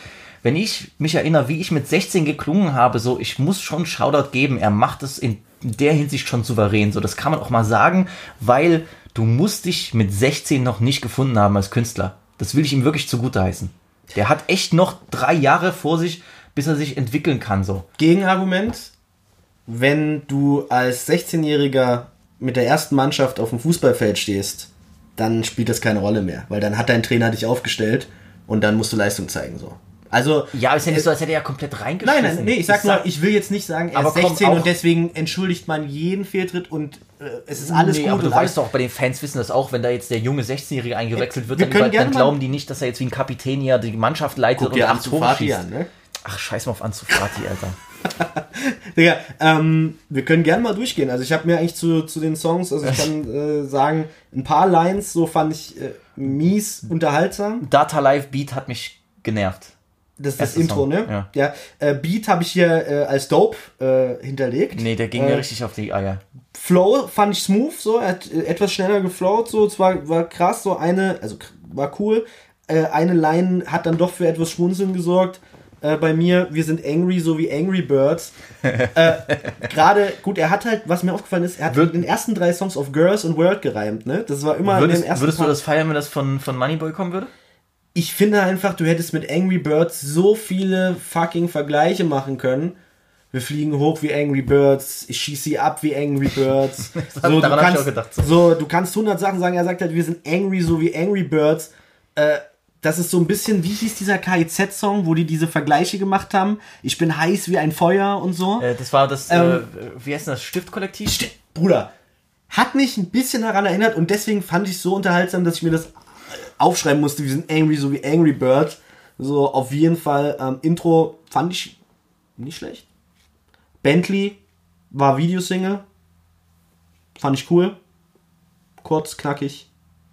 wenn ich mich erinnere, wie ich mit 16 geklungen habe, so, ich muss schon Shoutout geben, er macht es in der Hinsicht schon souverän. So, das kann man auch mal sagen, weil du musst dich mit 16 noch nicht gefunden haben als Künstler. Das will ich ihm wirklich zugute heißen. Der hat echt noch drei Jahre vor sich, bis er sich entwickeln kann, so. Gegenargument, wenn du als 16-Jähriger mit der ersten Mannschaft auf dem Fußballfeld stehst, dann spielt das keine Rolle mehr, weil dann hat dein Trainer dich aufgestellt und dann musst du Leistung zeigen, so. Also, Ja, ist ja nicht äh, so, als hätte er ja komplett reingeschissen. Nein, nein, nee, ich sag nur, ich will jetzt nicht sagen, er Aber ist komm, 16 auch- und deswegen entschuldigt man jeden Fehltritt und äh, es ist alles nee, gut. aber du weißt doch, bei den Fans wissen das auch, wenn da jetzt der junge 16-Jährige eingewechselt wird, Wir dann, dann glauben die nicht, dass er jetzt wie ein Kapitän hier die Mannschaft leitet Guck und acht Tore schießt. an, ne? Ach, scheiß mal auf Ansu Fati, Alter. Digga, ähm, wir können gerne mal durchgehen. Also ich habe mir eigentlich zu, zu den Songs, also ich kann äh, sagen, ein paar Lines, so fand ich äh, mies unterhaltsam. Data Live Beat hat mich genervt. Das ist das Intro, Song, ne? ja. Äh, Beat habe ich hier äh, als Dope äh, hinterlegt. Nee, der ging äh, mir richtig auf die Eier. Flow fand ich smooth, so, er hat äh, etwas schneller geflowt, so, es war, war krass, so eine, also war cool. Äh, eine Line hat dann doch für etwas Schmunzeln gesorgt. äh, bei mir, wir sind angry, so wie Angry Birds. äh, Gerade, gut, er hat halt, was mir aufgefallen ist, er hat in den ersten drei Songs auf Girls und World gereimt, ne? Das war immer in Würdest, dem ersten würdest du Part. das feiern, wenn das von, von Moneyboy kommen würde? Ich finde einfach, du hättest mit Angry Birds so viele fucking Vergleiche machen können. Wir fliegen hoch wie Angry Birds, ich schieße sie ab wie Angry Birds. so, du ich kannst, auch gedacht, so. so, du kannst 100 Sachen sagen, er sagt halt, wir sind angry so wie Angry Birds. Äh, das ist so ein bisschen, wie hieß dieser KIZ-Song, wo die diese Vergleiche gemacht haben? Ich bin heiß wie ein Feuer und so. Äh, das war das, Ähm, äh, wie heißt denn das, Stiftkollektiv? Sti- Bruder, hat mich ein bisschen daran erinnert und deswegen fand ich es so unterhaltsam, dass ich mir das aufschreiben musste. Wir sind angry, so wie Angry Bird. So, auf jeden Fall. Ähm, Intro fand ich nicht schlecht. Bentley war Videosingle. Fand ich cool. Kurz, knackig.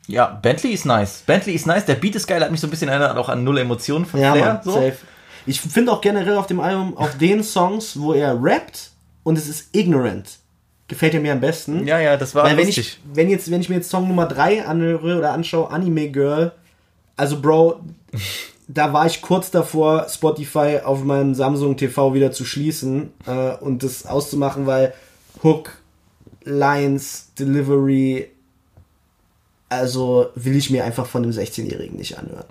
Ja, Bentley ist nice. Bentley ist nice. Der Beat ist geil, hat mich so ein bisschen erinnert auch an Null Emotionen von Ja, Flair. Mann, so. safe. Ich finde auch generell auf dem Album, auf den Songs, wo er rappt und es ist ignorant, gefällt er mir am besten. Ja, ja, das war Weil wenn lustig. ich, wenn jetzt, wenn ich mir jetzt Song Nummer 3 anhöre oder anschaue, Anime Girl, also Bro, da war ich kurz davor, Spotify auf meinem Samsung TV wieder zu schließen äh, und das auszumachen, weil Hook, Lines, Delivery, also will ich mir einfach von dem 16-Jährigen nicht anhören.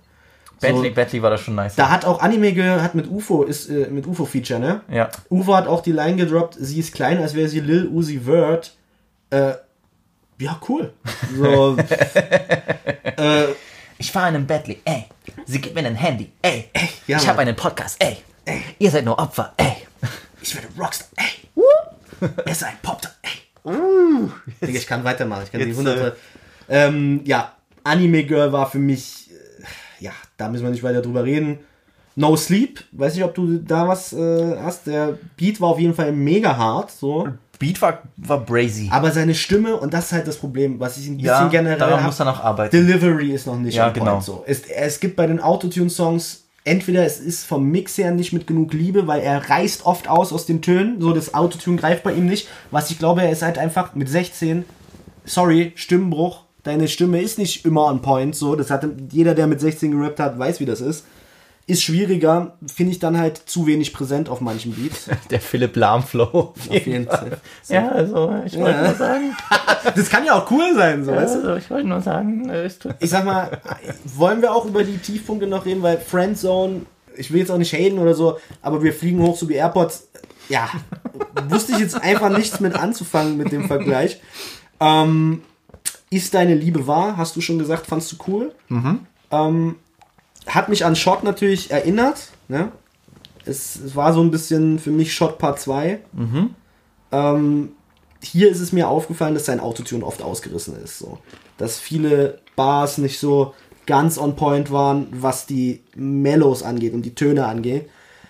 Bentley, so- Bentley war das schon nice. Da hat auch Anime hat mit UFO, ist äh, mit UFO Feature, ne? ja. Uwe hat auch die Line gedroppt, sie ist klein, als wäre sie Lil Uzi Vert. Äh, ja, cool. So, äh, Ich fahre in einem Bentley, ey. Sie gibt mir ein Handy, ey. ja, ich habe einen Podcast, ey. Ihr seid nur Opfer, ey. ich werde Rockstar, ey. Er ist ein Popstar, ey. Digga, ich kann weitermachen, ich kann die Jetzt, hunderte. Ähm, ja, Anime Girl war für mich, äh, ja, da müssen wir nicht weiter drüber reden. No Sleep, weiß nicht, ob du da was äh, hast. Der Beat war auf jeden Fall mega hart, so. Beat war, war brazy. Aber seine Stimme, und das ist halt das Problem, was ich ein bisschen Ja, generell daran hab, muss er noch arbeiten. Delivery ist noch nicht Ja, on point genau. so. Es, es gibt bei den Autotune-Songs entweder es ist vom Mix her nicht mit genug Liebe, weil er reißt oft aus aus den Tönen, so das Autotune greift bei ihm nicht. Was ich glaube, er ist halt einfach mit 16, sorry, Stimmenbruch, deine Stimme ist nicht immer on point, so, das hat jeder, der mit 16 gerappt hat, weiß, wie das ist. Ist schwieriger, finde ich dann halt zu wenig präsent auf manchen Beats. Der Philipp Lahm-Flow. Auf jeden Fall. Ja, also, ich wollte nur sagen, Das kann ja auch cool sein, so, weißt du? also, ich wollte nur sagen, äh, es tut ich sag mal, wollen wir auch über die Tiefpunkte noch reden, weil Friendzone, ich will jetzt auch nicht haten oder so, aber wir fliegen hoch so wie Airpods. Ja, wusste ich jetzt einfach nichts mit anzufangen mit dem Vergleich. Ähm, ist deine Liebe wahr? Hast du schon gesagt, fandst du cool? Ähm, hat mich an Shot natürlich erinnert. Ne? Es, es war so ein bisschen für mich Shot Part 2. Ähm, hier ist es mir aufgefallen, dass sein Autotune oft ausgerissen ist. So. Dass viele Bars nicht so ganz on point waren, was die Mellows angeht und die Töne angeht.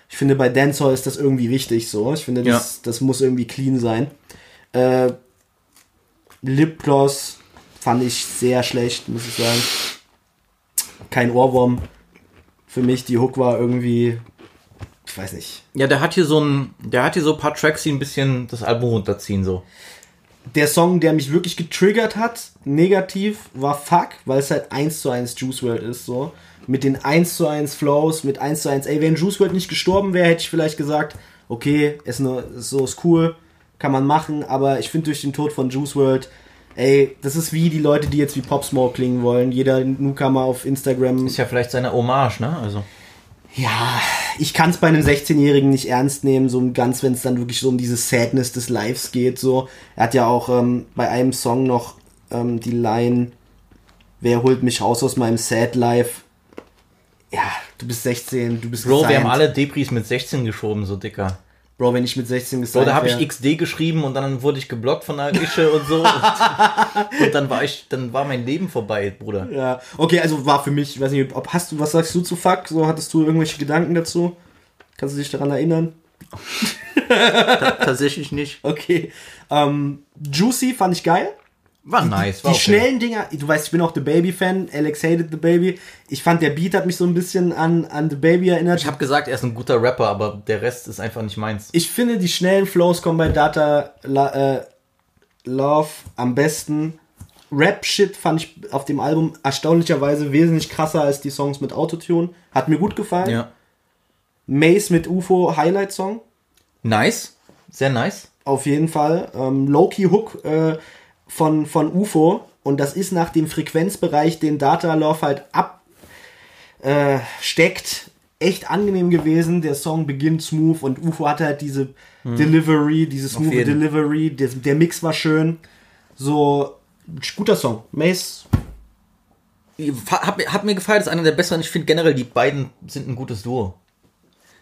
Ich finde, bei Dancehall ist das irgendwie wichtig so. Ich finde, das, das muss irgendwie clean sein. Äh, Lipgloss fand ich sehr schlecht, muss ich sagen. Kein Ohrwurm. Für mich, die Hook war irgendwie, ich weiß nicht, Ja, der hat hier so ein, der hat hier so ein paar Tracks, die ein bisschen das Album runterziehen, so. der Song, der mich wirklich getriggert hat, negativ, war Fuck, weil es halt 1 zu 1 Juice WRLD ist, so. Mit den 1 zu 1 Flows, mit 1 zu 1, ey, wenn Juice WRLD nicht gestorben wäre, hätte ich vielleicht gesagt, okay, ist nur, ist so ist cool, kann man machen, aber ich finde durch den Tod von Juice WRLD, ey, das ist wie die Leute, die jetzt wie Pop Smoke klingen wollen. Jeder Newcomer auf Instagram Ist ja vielleicht seine Hommage, ne? Also. ja, ich kann es bei einem 16-Jährigen nicht ernst nehmen, so ganz, wenn es dann wirklich so um diese Sadness des Lives geht. So, er hat ja auch ähm, bei einem Song noch ähm, die Line: Wer holt mich raus aus meinem Sad Life? Ja, du bist 16, du bist Bro, wir haben alle Depris mit 16 geschoben, so dicker. Bro, wenn ich mit 16 Bro, gesigned da habe ich XD geschrieben und dann wurde ich geblockt von der Ische und so. Und, und dann war ich, dann war mein Leben vorbei, Bruder. Ja, okay, also war für mich, ich weiß nicht, ob hast du, was sagst du zu Fuck? So, hattest du irgendwelche Gedanken dazu? Kannst du dich daran erinnern? Tatsächlich nicht. Okay. Ähm, Juicy fand ich geil. War nice, war die okay. schnellen Dinger, du weißt, ich bin auch The Baby-Fan, Alex hated The Baby. Ich fand, der Beat hat mich so ein bisschen an, an The Baby erinnert. Ich habe gesagt, er ist ein guter Rapper, aber der Rest ist einfach nicht meins. Ich finde, die schnellen Flows kommen bei Data La, äh, Love am besten. Rap-Shit fand ich auf dem Album erstaunlicherweise wesentlich krasser als die Songs mit Autotune. Hat mir gut gefallen. Ja. Mace mit UFO Highlight Song. Nice. Sehr nice. Auf jeden Fall. Ähm, Loki Hook äh, von, von UFO. Und das ist nach dem Frequenzbereich, den Data Love halt absteckt, äh, steckt, echt angenehm gewesen. Der Song beginnt smooth und UFO hatte halt diese Delivery, diese smooth. Delivery. Der, der Mix war schön. So, guter Song. Mace, Hat, mir- hat mir gefallen, das ist einer der besseren. Ich finde generell, die beiden sind ein gutes Duo.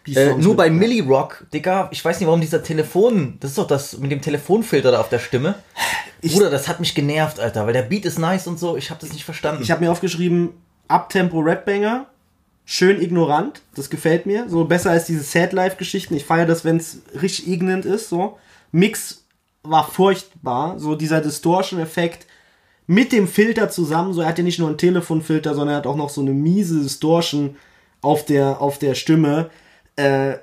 Äh, nur bei Millie Rock, Digga, ich weiß nicht, warum dieser Telefon, das ist doch das mit dem Telefonfilter da auf der Stimme. Bruder, das hat mich genervt, Alter, weil der Beat ist nice und so, ich habe das nicht verstanden. Ich habe mir aufgeschrieben, Abtempo Rapbanger, schön ignorant, das gefällt mir, so besser als diese Sad Life Geschichten. Ich feiere das, wenn es richtig ignorant ist, so. Mix war furchtbar, so dieser Distortion Effekt mit dem Filter zusammen, so er hat ja nicht nur einen Telefonfilter, sondern er hat auch noch so eine miese Distortion auf der auf der Stimme. Äh,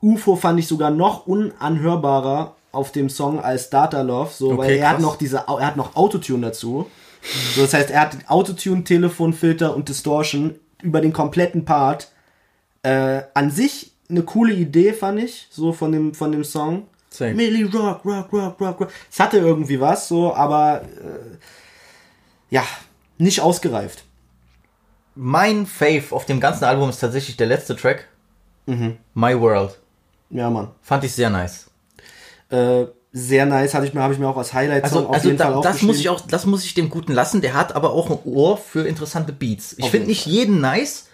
UFO fand ich sogar noch unanhörbarer auf dem Song als Data Love, so, weil Okay, er hat krass. noch diese, er hat noch Autotune dazu. So, das heißt, er hat Autotune, Telefonfilter und Distortion über den kompletten Part. Äh, an sich eine coole Idee, fand ich, so von dem, von dem Song. Same. Millie Rock, Rock, Rock, Rock, Rock. Es hatte irgendwie was, so, aber äh, ja, nicht ausgereift. mein Fave auf dem ganzen Album ist tatsächlich der letzte Track. Mhm. My World. Ja, Mann. Fand ich sehr nice. Äh, sehr nice, hatte ich mir, habe ich mir auch als Highlight-Song Also, auf also jeden Fall da, das aufgeschrieben. muss ich auch, das muss ich dem Guten lassen. Der hat aber auch ein Ohr für interessante Beats. Ich finde nicht jeden nice.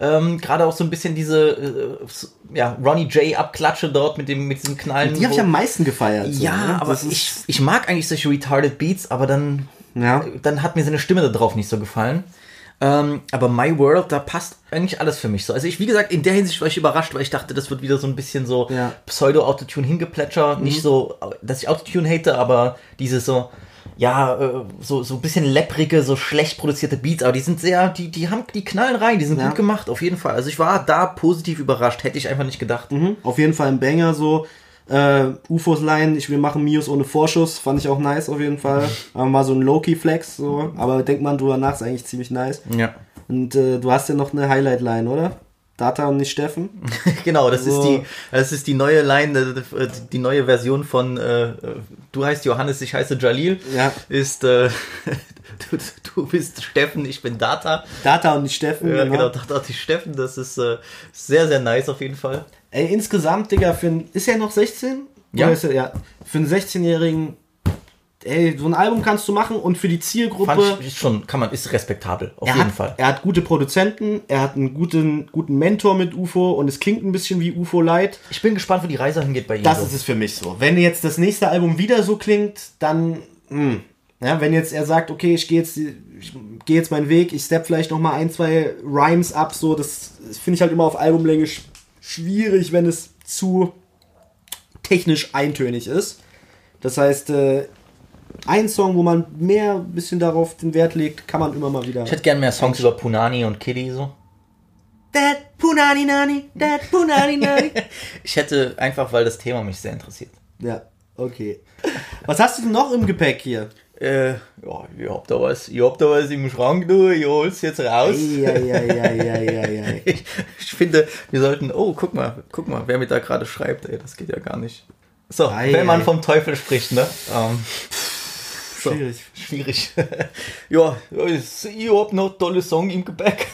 Ähm, Gerade auch so ein bisschen diese äh, ja, Ronnie J Abklatsche dort mit dem mit diesem Knallen. Die habe ich am meisten gefeiert. so, ja, ne? aber Das ich, ich mag eigentlich solche retarded Beats, aber dann Ja. dann hat mir seine Stimme da drauf nicht so gefallen. Ähm, aber My World, da passt eigentlich alles für mich so. Also ich, wie gesagt, in der Hinsicht war ich überrascht, weil ich dachte, das wird wieder so ein bisschen so Ja. Mhm. Pseudo-Autotune hingeplätscher. Nicht so, dass ich Autotune hate, aber dieses so, ja, äh, so, so ein bisschen lepprige, so schlecht produzierte Beats, aber die sind sehr, die, die haben, die knallen rein, die sind Ja. gut gemacht, auf jeden Fall. Also ich war da positiv überrascht, hätte ich einfach nicht gedacht. Mhm. Auf jeden Fall ein Banger so. Äh, UFOs Line, ich will machen Mios ohne Vorschuss, fand ich auch nice auf jeden Fall. Aber mal so ein Low-Key-Flex, so. Aber denkt man drüber nach, ist eigentlich ziemlich nice. Ja. Und äh, du hast ja noch eine Highlight-Line, oder? Data und nicht Steffen. Genau, das ist So. die, das ist die neue Line, äh, die neue Version von äh, Du heißt Johannes, ich heiße Jalil. Ja. Ist äh, du, du bist Steffen, ich bin Data. Data und nicht Steffen. Ja, genau, Data und die Steffen, das ist äh, sehr, sehr nice auf jeden Fall. Ey, insgesamt, Digga, für ein, ist er noch 16? Ja. Er, ja. Für einen 16-Jährigen, ey, so ein Album kannst du machen und für die Zielgruppe. Ich ist schon, kann man, ist respektabel, auf jeden hat, Fall. Er hat gute Produzenten, er hat einen guten, guten Mentor mit UFO und es klingt ein bisschen wie UFO Light. Ich bin gespannt, wo die Reise hingeht bei ihm. Das so. ist es für mich so. Wenn jetzt das nächste Album wieder so klingt, dann, mh. ja, wenn jetzt er sagt, okay, ich gehe jetzt, ich gehe jetzt meinen Weg, ich step vielleicht noch mal ein, zwei Rhymes ab, so, das, das finde ich halt immer auf Albumlänge schwierig, wenn es zu technisch eintönig ist. Das heißt, äh, ein Song, wo man mehr ein bisschen darauf den Wert legt, kann man immer mal wieder. Ich hätte gern mehr Songs über Punani und Kiddy so. That Punani Nani, that Punani Nani. Ich hätte einfach, weil das Thema mich sehr interessiert. ja, okay. Was hast du denn noch im Gepäck hier? Äh, ja, ihr habt da was, ihr habt da was im Schrank, du, ich hol's jetzt raus. Eieieiei. Ich, ich finde, wir sollten, oh, guck mal, guck mal, wer mir da gerade schreibt, ey, das geht ja gar nicht. So, Ei, wenn man ei. vom Teufel spricht, ne? Ähm, so, Schwierig. Schwierig. ja, ich hab noch tolle Song im Gepäck.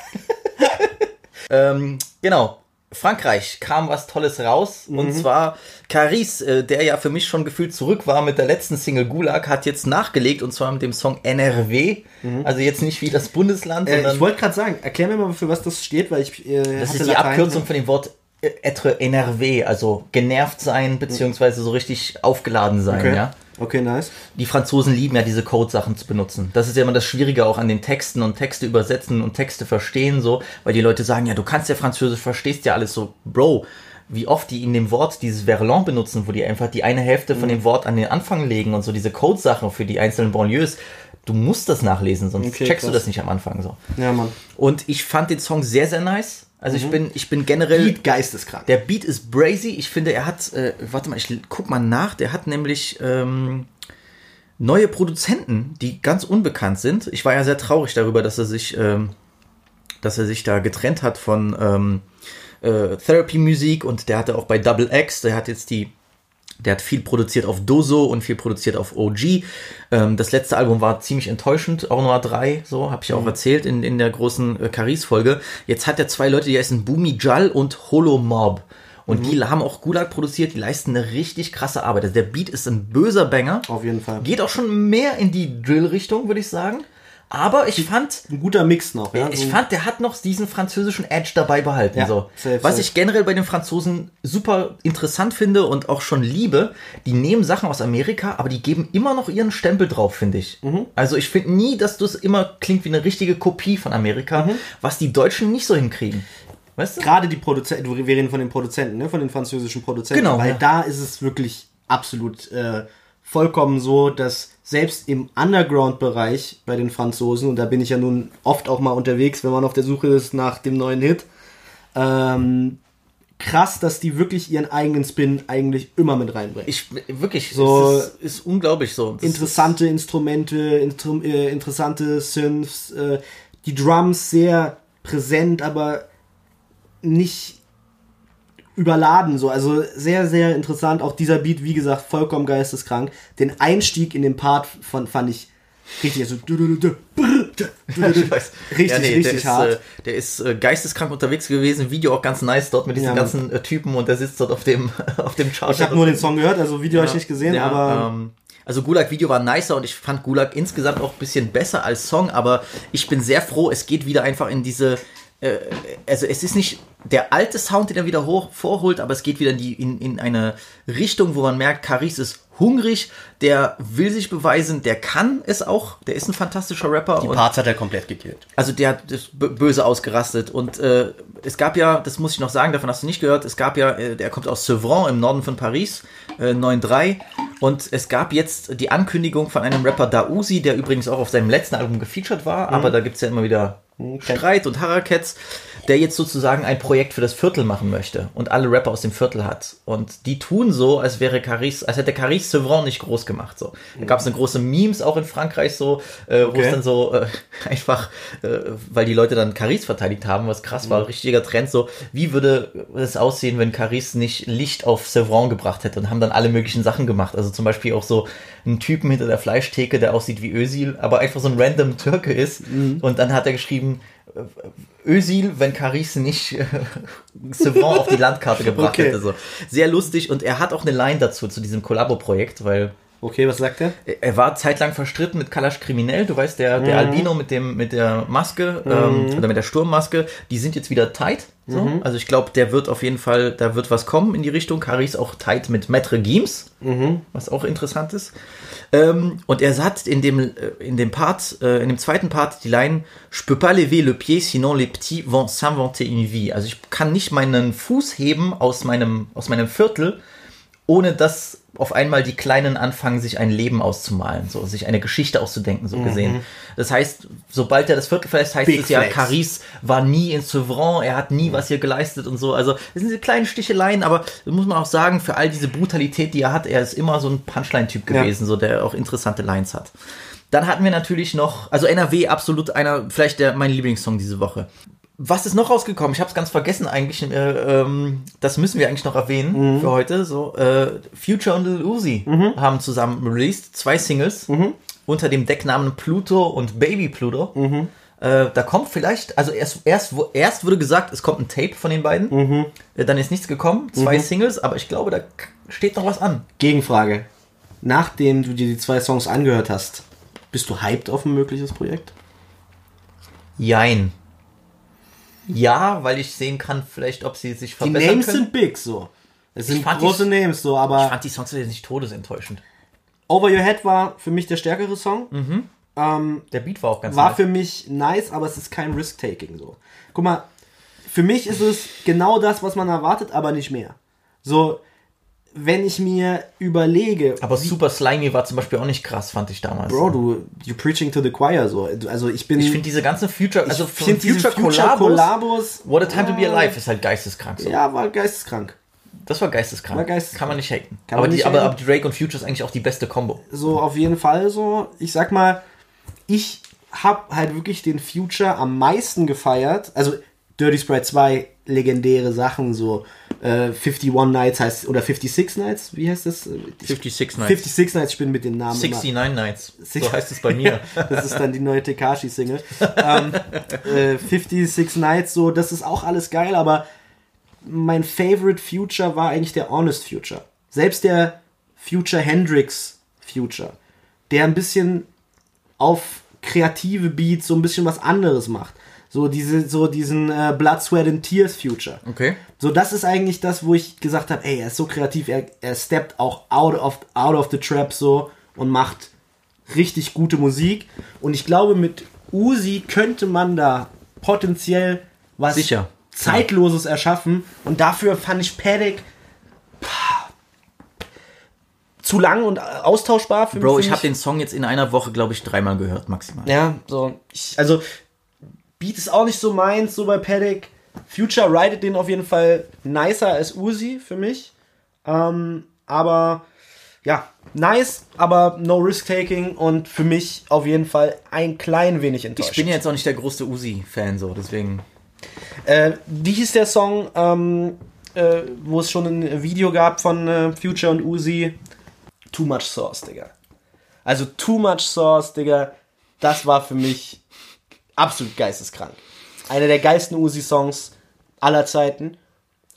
ähm, genau. Frankreich kam was Tolles raus Mhm. und zwar Caris, äh, der ja für mich schon gefühlt zurück war mit der letzten Single Gulag, hat jetzt nachgelegt und zwar mit dem Song NRW. Also jetzt nicht wie das Bundesland, Mhm. Äh, sondern ich wollte gerade sagen, erklär mir mal, für was das steht, weil ich. Äh, das ist die Latein. Abkürzung von dem Wort être NRW, also genervt sein, beziehungsweise so richtig aufgeladen sein, Okay. ja. Okay, nice. Die Franzosen lieben ja diese Code-Sachen zu benutzen. Das ist ja immer das Schwierige auch an den Texten und Texte übersetzen und Texte verstehen, so, weil die Leute sagen, ja, du kannst ja Französisch, verstehst ja alles so, Bro. Wie oft die in dem Wort dieses Verlan benutzen, wo die einfach die eine Hälfte von dem Wort an den Anfang legen und so diese Code-Sachen für die einzelnen Banlieues. Du musst das nachlesen, sonst Okay, checkst du krass. das nicht am Anfang so. Ja, Mann. Und ich fand den Song sehr, sehr nice. Also ich bin, ich bin generell. Beat geisteskrank. Der Beat ist brazy. Ich finde, er hat, äh, warte mal, ich guck mal nach. Der hat nämlich ähm, neue Produzenten, die ganz unbekannt sind. Ich war ja sehr traurig darüber, dass er sich, ähm, dass er sich da getrennt hat von ähm, äh, Therapy-Musik und der hatte auch bei Double X, der hat jetzt die der hat viel produziert auf Dozo und viel produziert auf OG. Ähm, das letzte Album war ziemlich enttäuschend, auch Noir 3, so habe ich auch erzählt in, in der großen äh, Caris-Folge. Jetzt hat er zwei Leute, die heißen Boomy Jal und Holo Mob. Und die haben auch Gulag produziert, die leisten eine richtig krasse Arbeit. Also der Beat ist ein böser Banger. Auf jeden Fall. Geht auch schon mehr in die Drill-Richtung, würde ich sagen. Aber ich fand, Ein guter Mix noch. Ja? ich So- fand, der hat noch diesen französischen Edge dabei behalten. Ja, so. safe, Was safe. ich generell bei den Franzosen super interessant finde und auch schon liebe, die nehmen Sachen aus Amerika, aber die geben immer noch ihren Stempel drauf, finde ich. Mhm. Also ich finde nie, dass das immer klingt wie eine richtige Kopie von Amerika, Mhm. was die Deutschen nicht so hinkriegen. Weißt du? gerade die Produzenten, wir reden von den Produzenten, ne? von den französischen Produzenten, Genau, weil ja. da ist es wirklich absolut äh, vollkommen so, dass selbst im Underground-Bereich bei den Franzosen, und da bin ich ja nun oft auch mal unterwegs, wenn man auf der Suche ist nach dem neuen Hit, ähm, krass, dass die wirklich ihren eigenen Spin eigentlich immer mit reinbringen. Ich wirklich, So- es ist, ist unglaublich so. Das interessante Instrumente, Instru äh, interessante Synths, äh, die Drums sehr präsent, aber nicht überladen so. Also sehr, sehr interessant. Auch dieser Beat, wie gesagt, vollkommen geisteskrank. Den Einstieg in den Part von, fand ich richtig. Also, Ich weiß. Richtig, richtig der ist, hart. Äh, der ist äh, geisteskrank unterwegs gewesen. Video auch ganz nice dort mit diesen Ja, ganzen äh, Typen und der sitzt dort auf dem auf dem Chart. ich habe nur den Song gehört, also Video habe ich nicht gesehen, Ja, aber ähm, also Gulag Video war nicer und ich fand Gulag insgesamt auch ein bisschen besser als Song, aber ich bin sehr froh, es geht wieder einfach in diese äh, also es ist nicht der alte Sound, den er wieder hoch vorholt, aber es geht wieder in, die, in, in eine Richtung, wo man merkt, Caris ist hungrig, der will sich beweisen, der kann es auch, der ist ein fantastischer Rapper. die und Parts hat er komplett gekillt. also der hat das böse ausgerastet und äh, es gab ja, das muss ich noch sagen, davon hast du nicht gehört, es gab ja, äh, der kommt aus Sevran im Norden von Paris, äh, 9-3 und es gab jetzt die Ankündigung von einem Rapper Dausi, der übrigens auch auf seinem letzten Album gefeatured war, aber da gibt's ja immer wieder Streit und Harakets, der jetzt sozusagen ein Projekt für das Viertel machen möchte und alle Rapper aus dem Viertel hat. Und die tun so, als wäre Caris, als hätte Caris Sevran nicht groß gemacht. So. Da gab es eine große Memes auch in Frankreich so, äh, wo Okay. es dann so äh, einfach, äh, weil die Leute dann Caris verteidigt haben, was krass war, richtiger Trend so, wie würde es aussehen, wenn Caris nicht Licht auf Sevran gebracht hätte und haben dann alle möglichen Sachen gemacht. Also zum Beispiel auch so einen Typen hinter der Fleischtheke, der aussieht wie Özil, aber einfach so ein random Türke ist. Und dann hat er geschrieben, äh, Özil, wenn Caris nicht äh, Sevran auf die Landkarte gebracht Okay. hätte. So. Sehr lustig und er hat auch eine Line dazu, zu diesem Kollabo-Projekt, weil Okay, was sagt er? er war zeitlang verstritten mit Kalash Kriminell, du weißt, der, der Albino mit dem mit der Maske ähm, oder mit der Sturmmaske, die sind jetzt wieder tight. So. Also ich glaube, der wird auf jeden Fall, da wird was kommen in die Richtung. Caris auch tight mit Maître Gims, was auch interessant ist. Ähm, und er hat in dem, äh, in dem Part, äh, in dem zweiten Part die Line, Je peux pas lever le pied, sinon les petits vont s'inventer une vie. Also ich kann nicht meinen Fuß heben aus meinem, aus meinem Viertel, ohne dass auf einmal die Kleinen anfangen, sich ein Leben auszumalen, so sich eine Geschichte auszudenken, so gesehen. Das heißt, sobald er das Viertel verlässt, heißt Big es ja. Caris war nie in Sevran, er hat nie was hier geleistet und so. Also, das sind diese kleinen Sticheleien, aber muss man auch sagen, für all diese Brutalität, die er hat, er ist immer so ein Punchline-Typ Ja. gewesen, so der auch interessante Lines hat. Dann hatten wir natürlich noch, also NRW absolut einer, vielleicht der mein Lieblingssong diese Woche. Was ist noch rausgekommen? Ich habe es ganz vergessen eigentlich. Äh, ähm, das müssen wir eigentlich noch erwähnen Mhm. für heute. So, äh, Future und Lil Uzi haben zusammen released zwei Singles Mhm. unter dem Decknamen Pluto und Baby Pluto. Mhm. Äh, da kommt vielleicht, also erst, erst, wo- erst wurde gesagt, es kommt ein Tape von den beiden. Mhm. Äh, dann ist nichts gekommen, zwei Singles, aber ich glaube, da steht noch was an. Gegenfrage. Nachdem du dir die zwei Songs angehört hast, bist du hyped auf ein mögliches Projekt? Jein. Ja, weil ich sehen kann, vielleicht, ob sie sich Die verbessern Names können. sind big so. Es sind fand die- große Names so, ich aber fand die Songs jetzt nicht todesenttäuschend. Over Your Head war für mich der stärkere Song. Ähm, Der Beat war auch ganz war nice. für mich nice, aber es ist kein Risk-Taking so. Guck mal, für mich ist es genau das, was man erwartet, aber nicht mehr. So, wenn ich mir überlege, Aber Super Slimy war zum Beispiel auch nicht krass, fand ich damals. Bro, du, you preaching to the choir so. Also ich bin, ich finde diese ganzen Future, also Future Future Collabos, Kollabos, What a Time to Be Alive ist halt geisteskrank. So. ja, war geisteskrank. Das war geisteskrank. War geisteskrank. Kann man nicht haten. Kann aber, man die, nicht aber, haten. aber Drake und Future ist eigentlich auch die beste Combo. So auf jeden Fall so. Ich sag mal, ich hab halt wirklich den Future am meisten gefeiert. Also Dirty Sprite 2 legendäre Sachen, so äh, 51 Nights heißt, oder 56 Nights, wie heißt das? 56 Nights. 56 Nights, ich bin mit den Namen immer. 69 Nights. Six- So heißt es bei mir. das ist dann die neue Tekashi-Single. ähm, äh, 56 Nights, so, das ist auch alles geil, aber mein Favorite Future war eigentlich der Honest Future. Selbst der Future Hendrix Future, der ein bisschen auf kreative Beats so ein bisschen was anderes macht. So diese, so diesen äh, Blood, Sweat and Tears Future. Okay. So, das ist eigentlich das, wo ich gesagt habe, ey, er ist so kreativ, er, er steppt auch out of, out of the trap so und macht richtig gute Musik. Und ich glaube, mit Uzi könnte man da potenziell was Sicher. Zeitloses erschaffen. Und dafür fand ich Paddock zu lang und austauschbar für Bro, für ich mich. habe den Song jetzt in einer Woche, glaube ich, dreimal gehört, maximal. Ja, so. Ich, also, Beat ist auch nicht so meins, so bei Paddock. Future ridet den auf jeden Fall nicer als Uzi für mich. Ähm, aber, ja, nice, aber no risk-taking und für mich auf jeden Fall ein klein wenig enttäuscht. Ich bin ja jetzt auch nicht der größte Uzi-Fan, so, deswegen. Äh, wie hieß der Song, ähm, äh, wo es schon ein Video gab von äh, Future und Uzi? Too Much Sauce, Digga. Also Too Much Sauce, Digga, das war für mich absolut geisteskrank. Einer der geilsten Uzi-Songs aller Zeiten.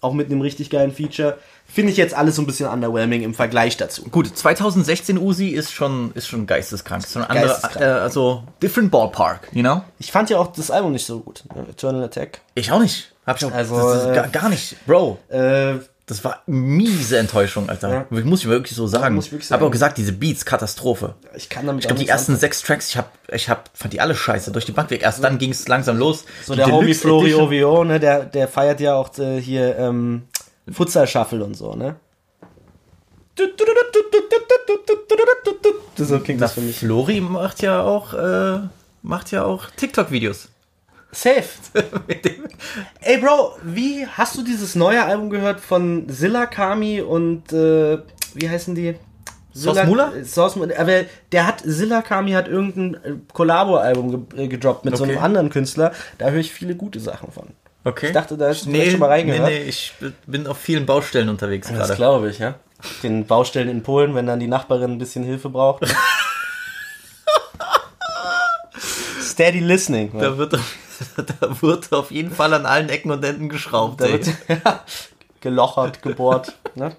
Auch mit einem richtig geilen Feature. Finde ich jetzt alles so ein bisschen underwhelming im Vergleich dazu. Gut, 2016 Uzi ist schon, ist schon geisteskrank. Ist so ein anderer, Geisteskrank. äh, also, different ballpark, you know? Ich fand ja auch das Album nicht so gut. ne? Eternal Attack. Ich auch nicht. Hab ich auch, Also, das ist äh, gar, gar nicht. Bro, Äh, das war miese Enttäuschung, Alter. Ja. Muss ich wirklich so sagen. ich wirklich Hab sagen. auch gesagt, diese Beats, Katastrophe. ich kann damit Ich glaube, die ersten sechs Tracks, ich hab, ich hab, fand die alle scheiße durch die Bank weg. Erst dann ging es langsam los. So Die der Homie Deluxe Flori Edition- OVO, ne, der, der feiert ja auch äh, hier ähm, Futsal Shuffle und so, ne? So klingt das für mich. Flori macht ja auch, äh, macht ja auch TikTok-Videos. Safe. Ey Bro, wie hast du dieses neue Album gehört von Zilla Kami und äh, wie heißen die? Sauce Mula? Sauce Mula. Aber der hat, Zilla Kami hat irgendein äh, Kollabo-Album ge äh, gedroppt mit so einem Okay. anderen Künstler. Da höre ich viele gute Sachen von. Okay. Ich dachte, da hast du vielleicht schon mal reingehört. Nee, nee, ich bin auf vielen Baustellen unterwegs Das gerade. glaube ich, ja. Den Baustellen in Polen, wenn dann die Nachbarin ein bisschen Hilfe braucht. Steady listening. ne? Da wird, da wird auf jeden Fall an allen Ecken und Enden geschraubt. Da ey. wird gelochert, gebohrt. Ne?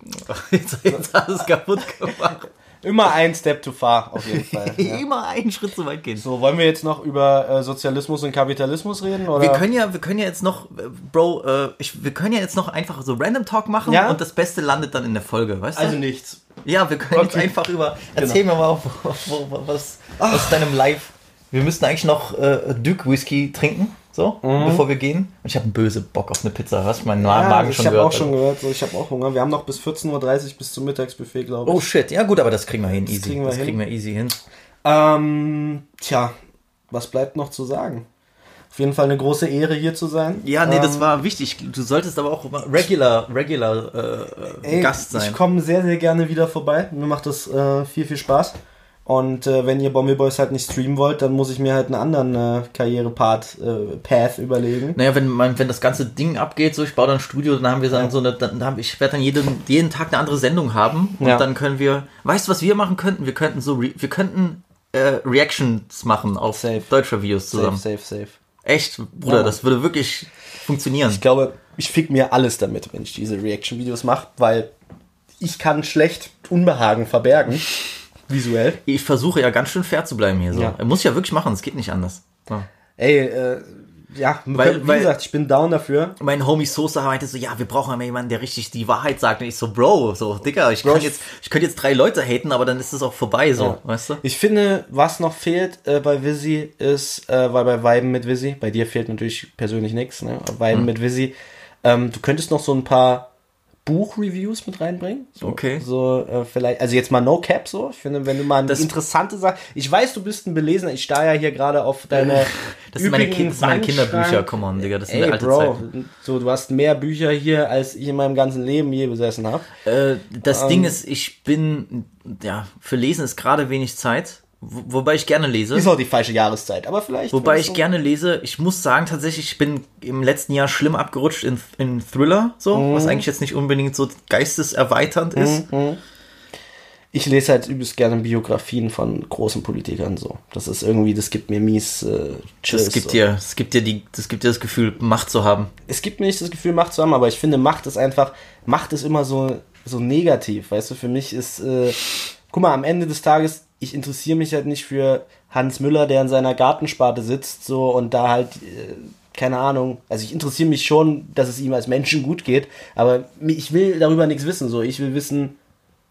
Jetzt, jetzt hast du es kaputt gemacht. Immer ein Step too far, auf jeden Fall. Ja. Immer einen Schritt zu weit gehen. So, wollen wir jetzt noch über äh, Sozialismus und Kapitalismus reden? Oder? Wir können ja, wir können ja jetzt noch, äh, Bro, äh, ich, wir können ja jetzt noch einfach so Random Talk machen Ja? und das Beste landet dann in der Folge, weißt du? also nichts. ja, wir können jetzt Okay. einfach über. Erzähl mir mal, wo, wo, wo, was aus deinem Live. Wir müssten eigentlich noch äh, Duke Whisky trinken, so, bevor wir gehen. Und ich habe einen böse Bock auf eine Pizza. Hast du meinen Mhm. Ja, Magen ich schon habe gehört? auch schon gehört, so, ich habe auch Hunger. Wir haben noch bis 14.30 Uhr bis zum Mittagsbuffet, glaube ich. Oh shit, ja gut, aber das kriegen wir hin, easy. kriegen wir das hin. kriegen wir easy hin. Ähm, tja, was bleibt noch zu sagen? Auf jeden Fall eine große Ehre, hier zu sein. Ja, nee, das Ähm, war wichtig. Du solltest aber auch regular, regular äh, Ey, Gast sein. Ich komme sehr, sehr gerne wieder vorbei. Mir macht das äh, viel, viel Spaß. Und äh, wenn ihr Bombay Boys halt nicht streamen wollt, dann muss ich mir halt einen anderen äh, Karrierepart, äh, Path überlegen. Naja, wenn, man, wenn das ganze Ding abgeht, so ich baue dann ein Studio, dann haben wir dann so eine, dann haben, ich werde dann jeden, jeden Tag eine andere Sendung haben und Ja. dann können wir, weißt du, was wir machen könnten? Wir könnten so, re, wir könnten äh, Reactions machen auf Safe. deutsche Videos zusammen. Safe, safe, safe. Echt, Bruder, Ja, das würde wirklich funktionieren. Ich glaube, ich fick mir alles damit, wenn ich diese Reaction-Videos mache, weil ich kann schlecht Unbehagen verbergen. Visuell. Ich versuche ja ganz schön fair zu bleiben hier so. Ja. Muss ich ja wirklich machen, es geht nicht anders. Ja. Ey, äh, ja, Weil- wie weil- gesagt, ich bin down dafür. mein Homie Sosa meinte so, ja, wir brauchen jemanden, der richtig die Wahrheit sagt. Und ich so, Bro, so, Digga, ich ich- jetzt, ich könnte jetzt drei Leute haten, aber dann ist es auch vorbei, so, Ja. weißt du? Ich finde, was noch fehlt äh, bei Visi ist, äh, weil bei Weiben mit Visi, bei dir fehlt natürlich persönlich nichts, ne? Weiben Hm. mit Visi, ähm, du könntest noch so ein paar Buchreviews mit reinbringen. So, Okay. So, äh, vielleicht, also jetzt mal No Cap so. Ich finde, wenn du mal Das- interessante Sache, ich weiß, du bist ein Belesener, ich starre ja hier gerade auf deine. Das sind meine, kind, das sind meine. Kinderbücher, come on, Digga, das sind Ey, alte Bro, Zeiten. so, du hast mehr Bücher hier, als ich in meinem ganzen Leben je besessen habe. Äh, das Ähm. Ding ist, ich bin, ja, für Lesen ist gerade wenig Zeit. Wo, wobei ich gerne lese. Ist auch die falsche Jahreszeit, aber vielleicht. Wobei ich so- gerne lese, ich muss sagen, tatsächlich, ich bin im letzten Jahr schlimm abgerutscht in, in Thriller, so, Mhm. was eigentlich jetzt nicht unbedingt so geisteserweiternd ist. Ich lese halt übelst gerne Biografien von großen Politikern so. Das ist irgendwie, das gibt mir mies äh, Chills. Das gibt so. dir, das gibt dir die, das gibt dir das Gefühl, Macht zu haben. es gibt mir nicht das Gefühl, Macht zu haben, aber ich finde, Macht ist einfach, Macht ist immer so, so negativ, weißt du, für mich ist, äh, guck mal, am Ende des Tages, ich interessiere mich halt nicht für Hans Müller, der in seiner Gartensparte sitzt, so, und da halt, äh, keine Ahnung, also ich interessiere mich schon, dass es ihm als Menschen gut geht, aber ich will darüber nichts wissen, so, ich will wissen,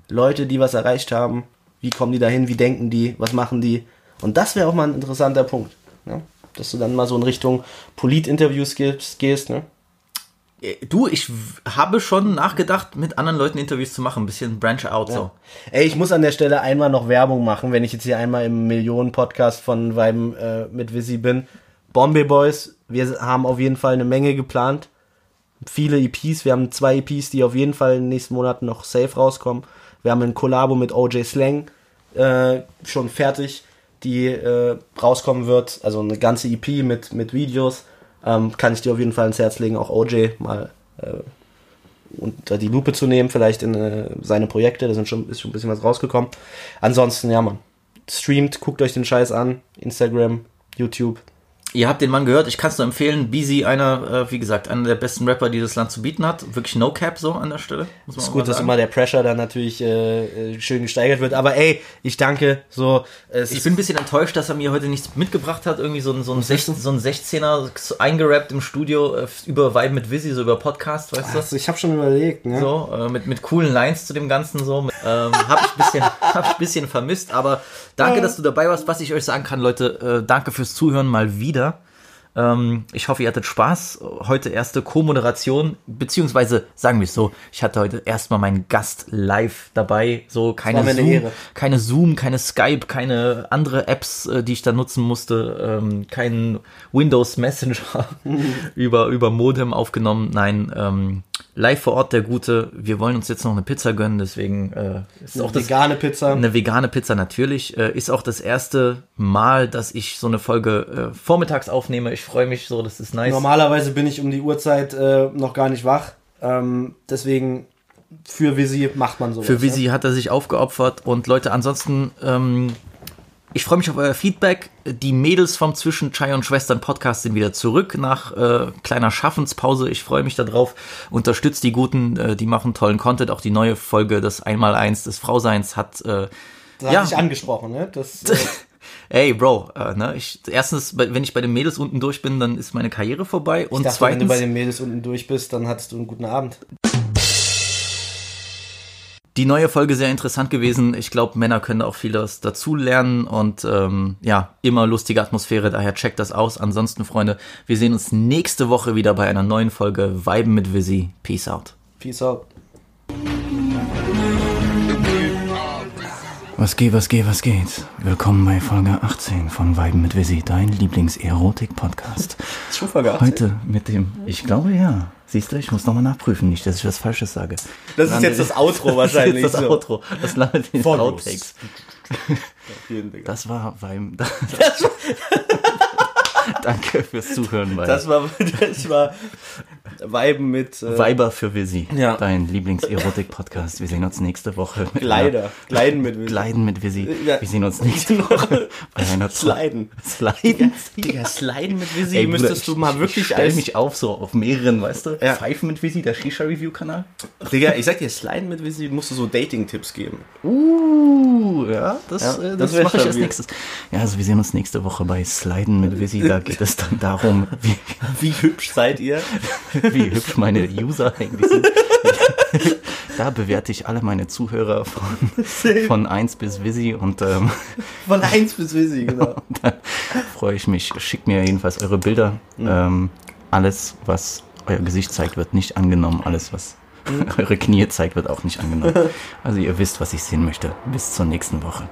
Leute, die was erreicht haben, wie kommen die dahin, wie denken die, was machen die, und das wäre auch mal ein interessanter Punkt, ne? dass du dann mal so in Richtung Polit-Interviews gehst, gehst ne? Äh, Du, ich habe schon nachgedacht, mit anderen Leuten Interviews zu machen, ein bisschen branch out so. Ey, ich muss an der Stelle einmal noch Werbung machen, wenn ich jetzt hier einmal im Millionen-Podcast von Weiben äh, mit Visi bin. Bombay Boys, wir haben auf jeden Fall eine Menge geplant. Viele EPs, wir haben zwei EPs, die auf jeden Fall in den nächsten Monaten noch safe rauskommen. Wir haben ein Kollabo mit OJ Slang äh, schon fertig, die äh, rauskommen wird. Also eine ganze EP mit, mit Videos. Ähm, kann ich dir auf jeden Fall ans Herz legen, auch OJ mal äh, unter die Lupe zu nehmen, vielleicht in äh, seine Projekte, da sind schon, ist schon ein bisschen was rausgekommen. Ansonsten, ja, man, streamt, guckt euch den Scheiß an, Instagram, YouTube. Ihr habt den Mann gehört, ich kann es nur empfehlen. Beezy, einer, äh, wie gesagt, einer der besten Rapper, die das Land zu bieten hat. Wirklich no cap so an der Stelle. Ist gut, dass immer der Pressure dann natürlich äh, äh, schön gesteigert wird, aber ey, ich danke, so, Ich bin ein bisschen enttäuscht, dass er mir heute nichts mitgebracht hat. Irgendwie so ein, so ein, 16, so ein 16er so eingerappt im Studio äh, über Vibe mit Visi, so über Podcast, weißt du? also ich habe schon überlegt, ne? So, äh, mit, mit coolen Lines zu dem Ganzen so. Mit, ähm, hab ich ein bisschen, hab ich ein bisschen vermisst, aber danke, dass du dabei warst. Was ich euch sagen kann, Leute, äh, danke fürs Zuhören mal wieder. Ähm, ich hoffe, ihr hattet Spaß. Heute erste Co-Moderation, beziehungsweise sagen wir es so, ich hatte heute erstmal meinen Gast live dabei. So keine Zoom, keine Zoom, keine Skype, keine andere Apps, äh, die ich da nutzen musste, ähm, kein Windows Messenger über, über Modem aufgenommen. Nein, ähm, live vor Ort der Gute. Wir wollen uns jetzt noch eine Pizza gönnen, deswegen äh, ist auch das Vegane Pizza. eine vegane Pizza natürlich. Äh, ist auch das erste Mal, dass ich so eine Folge äh, vormittags aufnehme. Ich freue mich so, das ist nice. Normalerweise bin ich um die Uhrzeit äh, noch gar nicht wach, ähm, deswegen für Visi macht man sowas. Für Visi hat er sich aufgeopfert und Leute, ansonsten, ähm, ich freue mich auf euer Feedback. Die Mädels vom Zwischen Chai und Schwestern Podcast sind wieder zurück nach äh, kleiner Schaffenspause. Ich freue mich darauf. Unterstützt die Guten, äh, die machen tollen Content. Auch die neue Folge des Einmaleins des Frauseins hat äh, Das ja. hatte ich angesprochen, ne? Das, äh, Ey, Bro, äh, ne, ich, erstens, wenn ich bei den Mädels unten durch bin, dann ist meine Karriere vorbei. ich Und dachte, wenn du zweitens, bei den Mädels unten durch bist, dann hattest du einen guten Abend. Die neue Folge sehr interessant gewesen. Ich glaube, Männer können auch vieles dazu lernen und ähm, ja, immer lustige Atmosphäre, daher checkt das aus. Ansonsten, Freunde, wir sehen uns nächste Woche wieder bei einer neuen Folge Weiben mit Visi. Peace out. Peace out. Was geht, was geht, was geht? Willkommen bei Folge 18 von Weiben mit Visi, dein Lieblings-Erotik-Podcast. Schon Folge 18. Heute mit dem, ich glaube ja. Siehst du, ich muss nochmal nachprüfen, nicht, dass ich was Falsches sage. Das ist jetzt das Outro wahrscheinlich. Das ist das. Outro. Das landet in den. Outtakes. Vielen Dank. Das war. Danke fürs Zuhören bei Das war, das war Weiben mit äh, Weiber für Visi. Ja. Dein Lieblings-Erotik-Podcast. Wir sehen uns nächste Woche. mit Gleider. Gleiden mit einer- Gleiden mit Visi. Ja. Wir sehen uns nächste Woche bei einer Sliden. Sliden. Digga, Sliden mit Visi Ey, müsstest du mal ich wirklich stell als... mich auf, so auf mehreren, weißt du? Ja. Pfeifen mit Visi, der Shisha-Review-Kanal. Digga, ich sag dir, Sliden mit Visi musst du so Dating-Tipps geben. Uh, ja, das, Ja, äh, das das, mache ich als nächstes. Ja, also wir sehen uns nächste Woche bei Sliden mit Visi. Da geht es dann darum, wie, Wie hübsch seid ihr? wie hübsch meine User eigentlich sind. Da bewerte ich alle meine Zuhörer von, von 1 bis Visi und ähm, Von 1 bis Visi, genau. dann freue ich mich. Schickt mir jedenfalls eure Bilder. Ähm, alles, was euer Gesicht zeigt, wird nicht angenommen. Alles, was eure Knie zeigt, wird auch nicht angenommen. Also ihr wisst, was ich sehen möchte. Bis zur nächsten Woche.